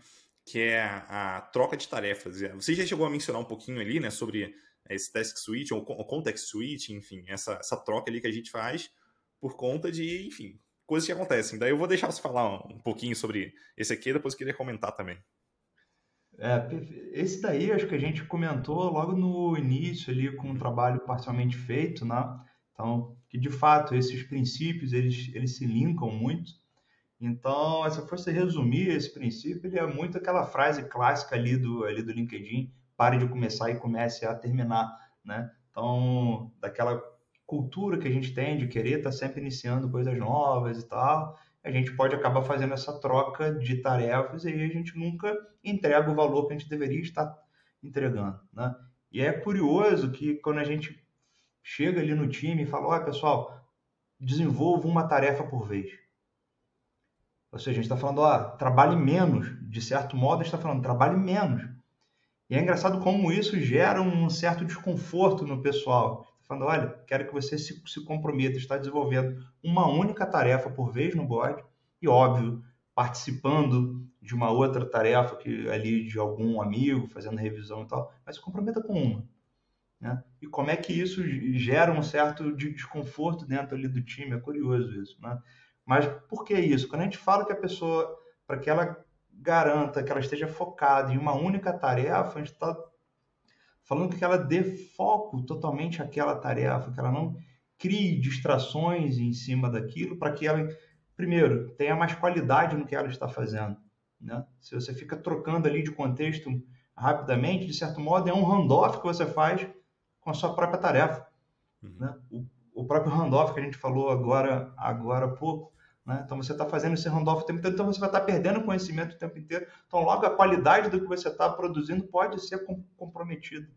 Que é a, a, troca de tarefas. Você já chegou a mencionar um pouquinho ali, né, sobre esse task switch ou, context switch, enfim, essa, essa troca ali que a gente faz por conta de, enfim, coisas que acontecem. Daí eu vou deixar você falar um pouquinho sobre esse aqui, depois eu queria comentar também. É, esse daí acho que a gente comentou logo no início ali com um trabalho parcialmente feito, né? Então, que de fato esses princípios eles, eles se linkam muito. Então, se eu fosse resumir esse princípio, ele é muito aquela frase clássica ali do, ali do LinkedIn, pare de começar e comece a terminar, né? Então, daquela cultura que a gente tem de querer estar sempre iniciando coisas novas e tal, a gente pode acabar fazendo essa troca de tarefas e a gente nunca entrega o valor que a gente deveria estar entregando, né? E é curioso que quando a gente chega ali no time e fala, olha pessoal, desenvolva uma tarefa por vez. Ou seja, a gente está falando, ó, trabalhe menos. De certo modo, a gente está falando, trabalhe menos. E é engraçado como isso gera um certo desconforto no pessoal falando, olha, quero que você se, se comprometa, está desenvolvendo uma única tarefa por vez no board e, óbvio, participando de uma outra tarefa que ali de algum amigo, fazendo revisão e tal, mas se comprometa com uma. Né? E como é que isso gera um certo desconforto dentro ali do time, é curioso isso, né? Mas por que isso? Quando a gente fala que a pessoa, para que ela garanta que ela esteja focada em uma única tarefa, a gente está falando que ela dê foco totalmente àquela tarefa, que ela não crie distrações em cima daquilo para que ela, primeiro, tenha mais qualidade no que ela está fazendo. Né? Se você fica trocando ali de contexto rapidamente, de certo modo, é um handoff que você faz com a sua própria tarefa. Uhum. Né? O, o, próprio handoff que a gente falou agora, agora há pouco, né? Então você está fazendo esse handoff o tempo inteiro, então você vai estar tá perdendo conhecimento o tempo inteiro. Então logo a qualidade do que você está produzindo pode ser comprometida.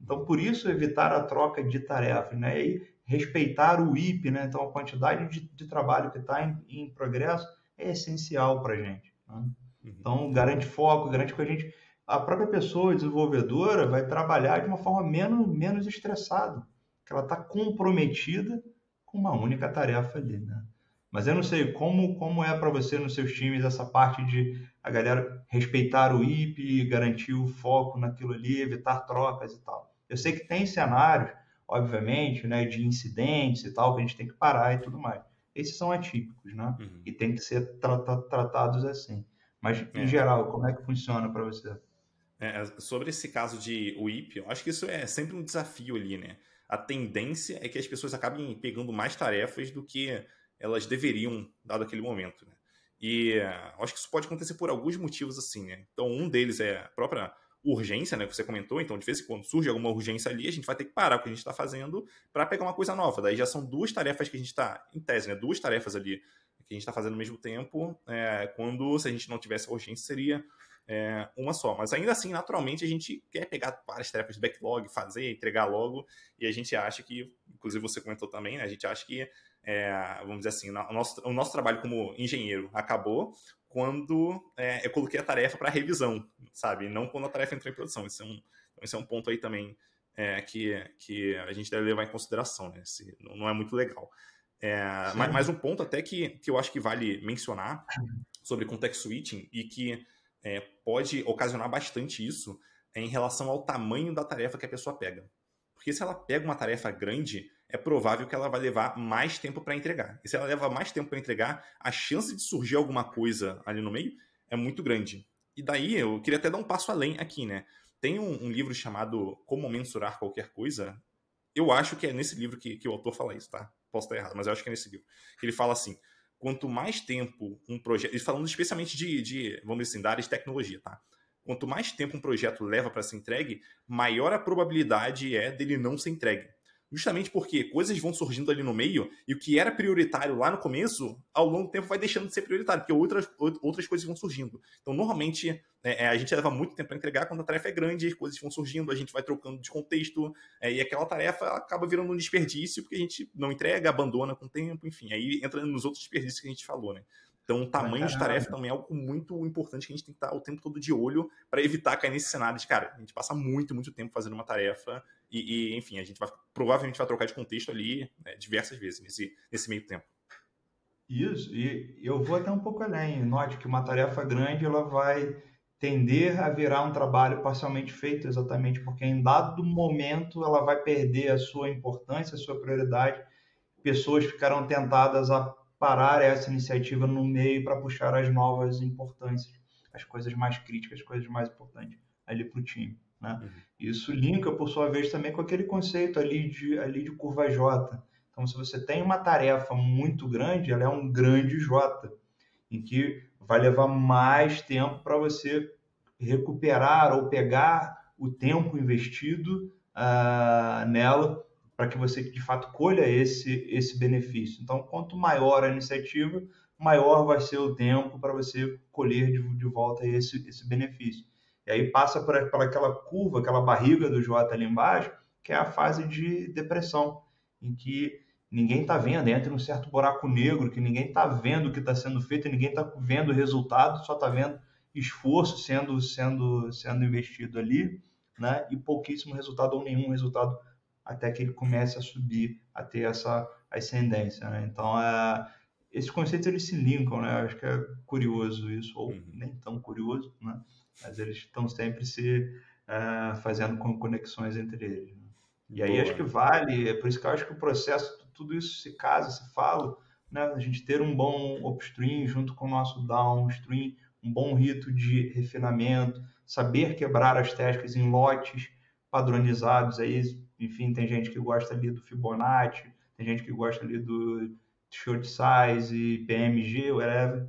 Então por isso evitar a troca de tarefas, né? E respeitar o IP, né? Então a quantidade de, de trabalho que está em, em, progresso é essencial para a gente. Né? Uhum. Então garante foco, garante que a gente, a própria pessoa desenvolvedora vai trabalhar de uma forma menos menos estressada, que ela está comprometida com uma única tarefa ali, né? Mas eu não sei como, como é para você nos seus times essa parte de a galera respeitar o IP, garantir o foco naquilo ali, evitar trocas e tal. Eu sei que tem cenários, obviamente, né, de incidentes e tal, que a gente tem que parar e tudo mais. Esses são atípicos, né? Uhum. E tem que ser tra tratados assim. Mas, em é. geral, como é que funciona para você? É, sobre esse caso de WIP, eu acho que isso é sempre um desafio ali, né? A tendência é que as pessoas acabem pegando mais tarefas do que elas deveriam, dado aquele momento. Né? E uh, acho que isso pode acontecer por alguns motivos assim, né? Então, um deles é a própria urgência, né, que você comentou. Então, de vez em quando surge alguma urgência ali, a gente vai ter que parar o que a gente está fazendo para pegar uma coisa nova. Daí já são duas tarefas que a gente está, em tese, né, duas tarefas ali que a gente está fazendo ao mesmo tempo. É, quando, se a gente não tivesse urgência, seria é, uma só. Mas ainda assim, naturalmente, a gente quer pegar várias tarefas de backlog, fazer, entregar logo, e a gente acha que, inclusive você comentou também, né, a gente acha que é, vamos dizer assim, o nosso, o nosso trabalho como engenheiro acabou quando é, eu coloquei a tarefa para revisão, sabe? Não quando a tarefa entrou em produção. Esse é um, esse é um ponto aí também é, que, que a gente deve levar em consideração, né? Esse, não é muito legal. É, mais, mais, um ponto até que, que eu acho que vale mencionar sobre context switching e que é, pode ocasionar bastante isso é em relação ao tamanho da tarefa que a pessoa pega. Porque se ela pega uma tarefa grande, é provável que ela vai levar mais tempo para entregar. E se ela leva mais tempo para entregar, a chance de surgir alguma coisa ali no meio é muito grande. E daí eu queria até dar um passo além aqui, né? Tem um, um livro chamado Como Mensurar Qualquer Coisa. Eu acho que é nesse livro que, que o autor fala isso, tá? Posso estar errado, mas eu acho que é nesse livro. Ele fala assim: quanto mais tempo um projeto. Ele falando especialmente de, de, vamos dizer assim, da área de tecnologia, tá? Quanto mais tempo um projeto leva para ser entregue, maior a probabilidade é dele não ser entregue justamente porque coisas vão surgindo ali no meio e o que era prioritário lá no começo, ao longo do tempo vai deixando de ser prioritário, porque outras, outras coisas vão surgindo. Então, normalmente, é, é a gente leva muito tempo para entregar quando a tarefa é grande, as coisas vão surgindo, a gente vai trocando de contexto, é, e aquela tarefa acaba virando um desperdício, porque a gente não entrega, abandona com o tempo, enfim, aí entra nos outros desperdícios que a gente falou, né? Então, o tamanho de tarefa também é algo muito importante que a gente tem que estar o tempo todo de olho para evitar cair nesse cenário de, cara, a gente passa muito, muito tempo fazendo uma tarefa e, e enfim, a gente vai provavelmente vai trocar de contexto ali né, diversas vezes nesse, nesse meio tempo. Isso, e eu vou até um pouco além. Note que uma tarefa grande ela vai tender a virar um trabalho parcialmente feito, exatamente porque em dado momento ela vai perder a sua importância, a sua prioridade. Pessoas ficarão tentadas a parar essa iniciativa no meio para puxar as novas importâncias, as coisas mais críticas, as coisas mais importantes ali para o time. Né? Uhum. Isso linka, por sua vez, também com aquele conceito ali de, ali de curva J. Então, se você tem uma tarefa muito grande, ela é um grande J, em que vai levar mais tempo para você recuperar ou pegar o tempo investido uh, nela para que você de fato colha esse esse benefício. Então, quanto maior a iniciativa, maior vai ser o tempo para você colher de, de volta esse esse benefício. E aí passa por, por aquela curva, aquela barriga do J ali embaixo, que é a fase de depressão, em que ninguém está vendo, entra num certo buraco negro, que ninguém está vendo o que está sendo feito, ninguém está vendo o resultado, só está vendo esforço sendo, sendo, sendo investido ali, né? e pouquíssimo resultado ou nenhum resultado até que ele comece a subir, a ter essa ascendência. Né? Então, é, esses conceitos eles se linkam, né? acho que é curioso isso, ou uhum. nem tão curioso, né? Mas eles estão sempre se é, fazendo conexões entre eles. Né? E aí Boa. acho que vale, é por isso que eu acho que o processo tudo isso se casa, se fala, né? a gente ter um bom upstream junto com o nosso downstream, um bom rito de refinamento, saber quebrar as técnicas em lotes padronizados. Aí, enfim, tem gente que gosta ali do Fibonacci, tem gente que gosta ali do short size, PMG, whatever.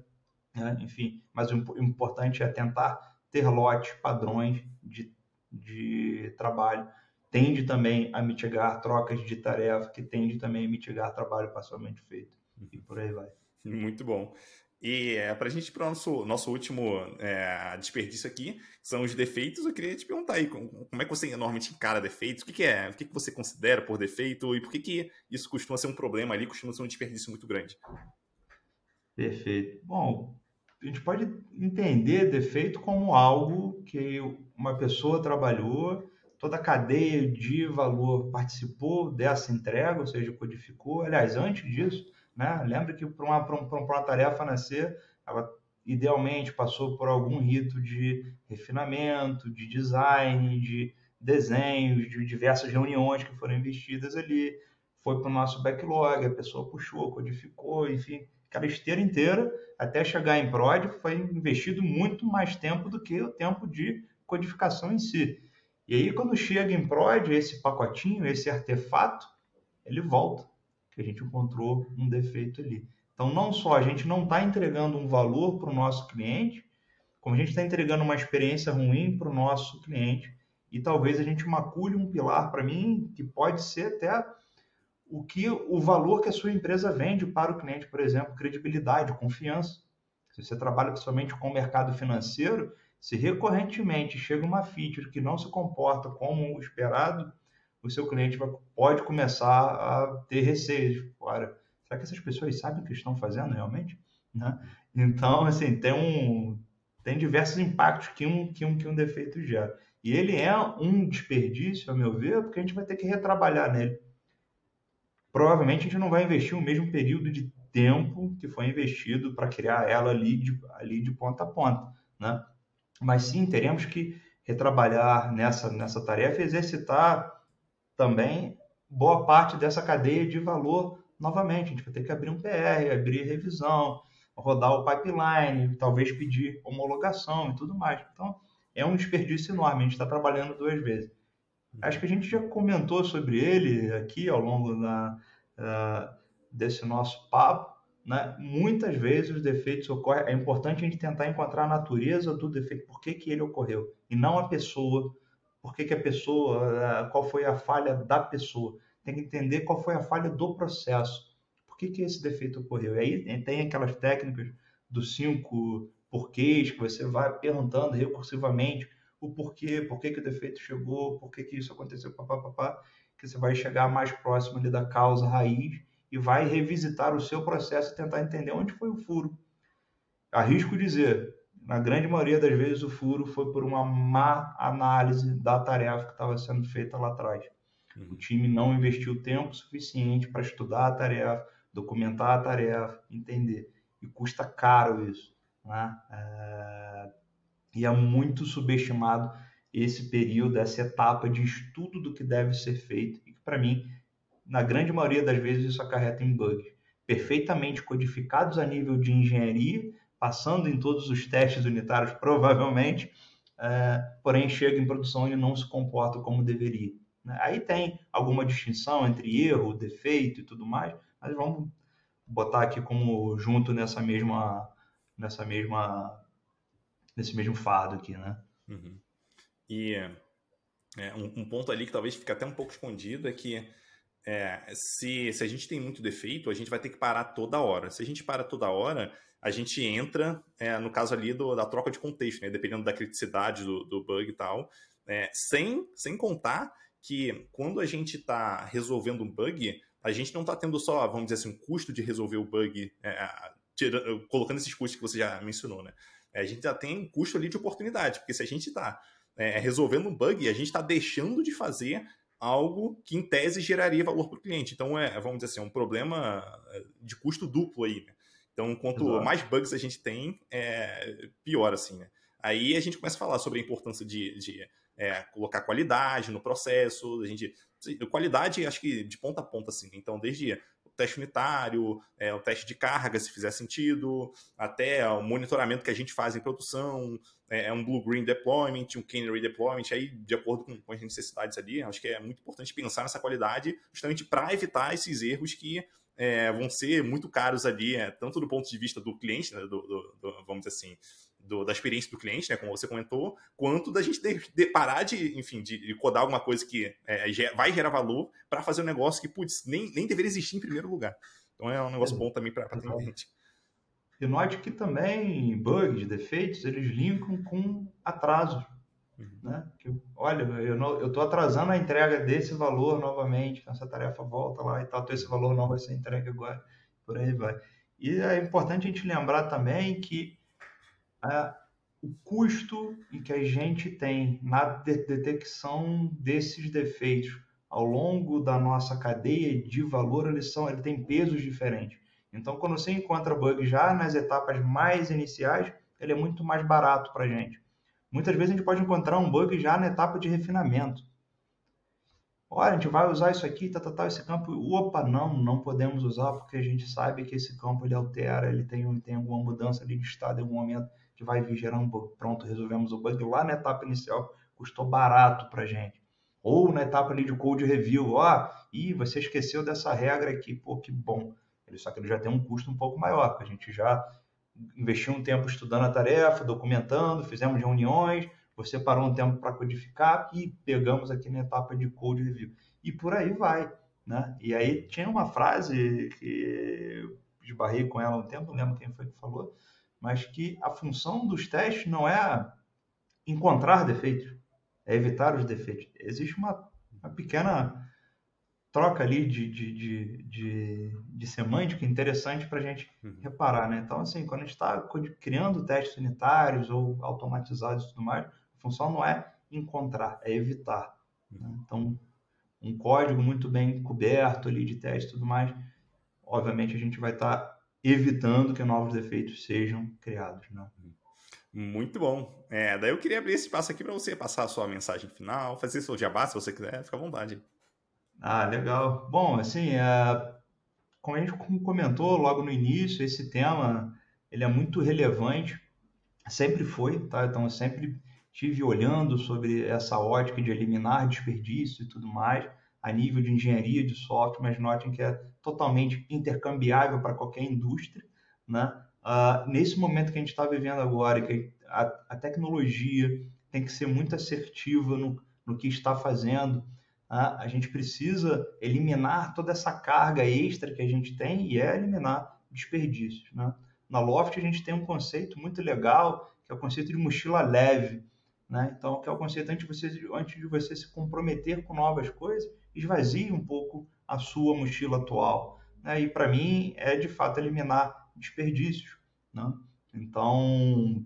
Né? Enfim, mas o importante é tentar ter lotes padrões de, de trabalho tende também a mitigar trocas de tarefa, que tende também a mitigar trabalho parcialmente feito. E por aí vai. Muito bom. E é, para a gente ir para o nosso, nosso último é, desperdício aqui, são os defeitos, eu queria te perguntar aí, como, como é que você normalmente encara defeitos? O que, que é? O que, que você considera por defeito? E por que, que isso costuma ser um problema ali, costuma ser um desperdício muito grande? Perfeito. Bom, a gente pode entender defeito como algo que uma pessoa trabalhou toda a cadeia de valor participou dessa entrega, ou seja, codificou. Aliás, antes disso, né, lembra que para uma, uma, uma tarefa nascer, ela idealmente passou por algum rito de refinamento, de design, de desenhos, de diversas reuniões que foram investidas ali, foi para o nosso backlog, a pessoa puxou, codificou, enfim, aquela esteira inteira até chegar em prod foi investido muito mais tempo do que o tempo de codificação em si. E aí, quando chega em prod, esse pacotinho, esse artefato, ele volta, que a gente encontrou um defeito ali. Então, não só a gente não está entregando um valor para o nosso cliente, como a gente está entregando uma experiência ruim para o nosso cliente. E talvez a gente macule um pilar para mim que pode ser até o que o valor que a sua empresa vende para o cliente, por exemplo, credibilidade, confiança. Se você trabalha principalmente com o mercado financeiro, se recorrentemente chega uma feature que não se comporta como esperado, o seu cliente pode começar a ter receios. Ora, será que essas pessoas sabem o que estão fazendo realmente? Né? Então, assim, tem, um, tem diversos impactos que um, que, um, que um defeito gera. E ele é um desperdício, a meu ver, porque a gente vai ter que retrabalhar nele. Provavelmente a gente não vai investir o mesmo período de tempo que foi investido para criar ela ali de, ali de ponta a ponta. Né? mas sim teremos que retrabalhar nessa, nessa tarefa e exercitar também boa parte dessa cadeia de valor novamente. A gente vai ter que abrir um PR, abrir revisão, rodar o pipeline, talvez pedir homologação e tudo mais. Então, é um desperdício enorme, a gente está trabalhando duas vezes. Acho que a gente já comentou sobre ele aqui ao longo da, uh, desse nosso papo, né? Muitas vezes os defeitos ocorrem, é importante a gente tentar encontrar a natureza do defeito, por que, que ele ocorreu, e não a pessoa, por que, que a pessoa, qual foi a falha da pessoa. Tem que entender qual foi a falha do processo, por que, que esse defeito ocorreu. E aí tem aquelas técnicas dos cinco porquês, que você vai perguntando recursivamente o porquê, por que, que o defeito chegou, por que, que isso aconteceu, papapá, que você vai chegar mais próximo ali da causa raiz e vai revisitar o seu processo e tentar entender onde foi o furo. arrisco dizer, na grande maioria das vezes o furo foi por uma má análise da tarefa que estava sendo feita lá atrás. Uhum. O time não investiu tempo suficiente para estudar a tarefa, documentar a tarefa, entender. E custa caro isso. Né? É... E é muito subestimado esse período, essa etapa de estudo do que deve ser feito. E para mim, na grande maioria das vezes, isso acarreta em bugs perfeitamente codificados a nível de engenharia, passando em todos os testes unitários, provavelmente, é, porém chega em produção e não se comporta como deveria. Né? Aí tem alguma distinção entre erro, defeito e tudo mais, mas vamos botar aqui como junto nessa mesma, nessa mesma, nesse mesmo fardo aqui, né? Uhum. E é, um, um, ponto ali que talvez fique até um pouco escondido é que é, se, se a gente tem muito defeito, a gente vai ter que parar toda hora. Se a gente para toda hora, a gente entra, é, no caso ali do, da troca de contexto, né? dependendo da criticidade do, do bug e tal, é, sem, sem contar que quando a gente está resolvendo um bug, a gente não está tendo só, vamos dizer assim, um custo de resolver o bug, é, tira, colocando esses custos que você já mencionou, né? É, a gente já tem um custo ali de oportunidade, porque se a gente está é, resolvendo um bug, a gente está deixando de fazer algo que, em tese, geraria valor para o cliente. Então, é, vamos dizer assim, é um problema é, de custo duplo aí, né? Então, quanto Exato. mais bugs a gente tem, é, pior, assim, né? Aí a gente começa a falar sobre a importância de, de é, colocar qualidade no processo, a gente... Qualidade, acho que de ponta a ponta, assim. Então, desde teste unitário, é, o teste de carga, se fizer sentido, até o monitoramento que a gente faz em produção, é, é um blue-green deployment, um canary deployment, aí de acordo com, com, as necessidades ali, acho que é muito importante pensar nessa qualidade justamente para evitar esses erros que é, vão ser muito caros ali, é, tanto do ponto de vista do cliente, né, do, do, do, vamos dizer assim, do, da experiência do cliente, né, como você comentou, quanto da gente de, de parar de, enfim, de, de, codar alguma coisa que é, vai gerar valor para fazer um negócio que, putz, nem, nem deveria existir em primeiro lugar. Então é um negócio bom também para a gente. E note que também bugs, defeitos, eles linkam com atrasos. Uhum. Né? Que, olha, eu estou atrasando a entrega desse valor novamente, então essa tarefa volta lá e tal, então esse valor não vai ser entregue agora, por aí vai. E é importante a gente lembrar também que é, o custo que a gente tem na de detecção desses defeitos ao longo da nossa cadeia de valor, eles são, ele tem pesos diferentes. Então, quando você encontra bug já nas etapas mais iniciais, ele é muito mais barato para a gente. Muitas vezes a gente pode encontrar um bug já na etapa de refinamento. Olha, a gente vai usar isso aqui, tá, tá, tá, esse campo. Opa, não, não podemos usar porque a gente sabe que esse campo ele altera, ele tem, tem alguma mudança ali de estado em algum momento que vai vir gerando um bug. Pronto, resolvemos o bug lá na etapa inicial, custou barato para gente. Ou na etapa ali de code review, ó, e você esqueceu dessa regra aqui, pô, que bom só que ele já tem um custo um pouco maior, a gente já investiu um tempo estudando a tarefa, documentando, fizemos reuniões, você parou um tempo para codificar e pegamos aqui na etapa de code review. E por aí vai. Né? E aí tinha uma frase que esbarrei com ela um tempo, não lembro quem foi que falou, mas que a função dos testes não é encontrar defeitos, é evitar os defeitos. Existe uma, uma pequena troca ali de, de, de, de, de semântica interessante para a gente uhum. reparar, né? Então, assim, quando a gente está criando testes unitários ou automatizados e tudo mais, a função não é encontrar, é evitar. Né? Uhum. Né? Então, um código muito bem coberto ali de teste e tudo mais, obviamente a gente vai estar tá evitando que novos defeitos sejam criados, né? Muito bom. É, daí eu queria abrir esse espaço aqui para você passar a sua mensagem final, fazer seu jabá, se você quiser, fica à vontade. Ah, legal. Bom, assim, é, como a gente comentou logo no início, esse tema ele é muito relevante, sempre foi, tá? Então eu sempre tive olhando sobre essa ótica de eliminar desperdício e tudo mais a nível de engenharia de software, mas notem que é totalmente intercambiável para qualquer indústria, né? Uh, nesse momento que a gente está vivendo agora, que a, a, tecnologia tem que ser muito assertiva no, no que está fazendo, a gente precisa eliminar toda essa carga extra que a gente tem e é eliminar desperdícios. Né? Na Loft a gente tem um conceito muito legal, que é o conceito de mochila leve. Né? Então, que é o conceito antes de, você, antes de você se comprometer com novas coisas, esvazie um pouco a sua mochila atual. Né? E para mim é de fato eliminar desperdícios. Né? Então,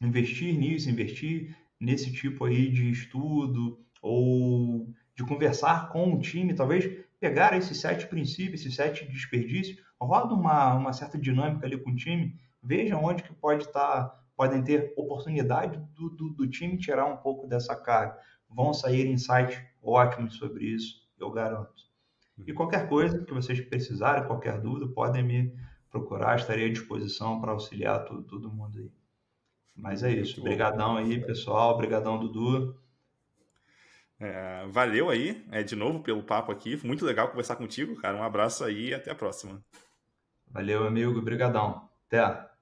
investir nisso, investir nesse tipo aí de estudo ou de conversar com o time, talvez pegar esses sete princípios, esses sete desperdícios, roda uma, uma certa dinâmica ali com o time, veja onde que pode estar, tá, podem ter oportunidade do, do, do time tirar um pouco dessa carga. Vão sair insights ótimos sobre isso, eu garanto. E qualquer coisa que vocês precisarem, qualquer dúvida, podem me procurar, estarei à disposição para auxiliar todo, todo mundo aí. Mas é isso. Obrigadão aí, pessoal. Obrigadão, Dudu. É, valeu aí, é, de novo, pelo papo aqui. Foi muito legal conversar contigo, cara. Um abraço aí e até a próxima. Valeu, amigo. Obrigadão. Até.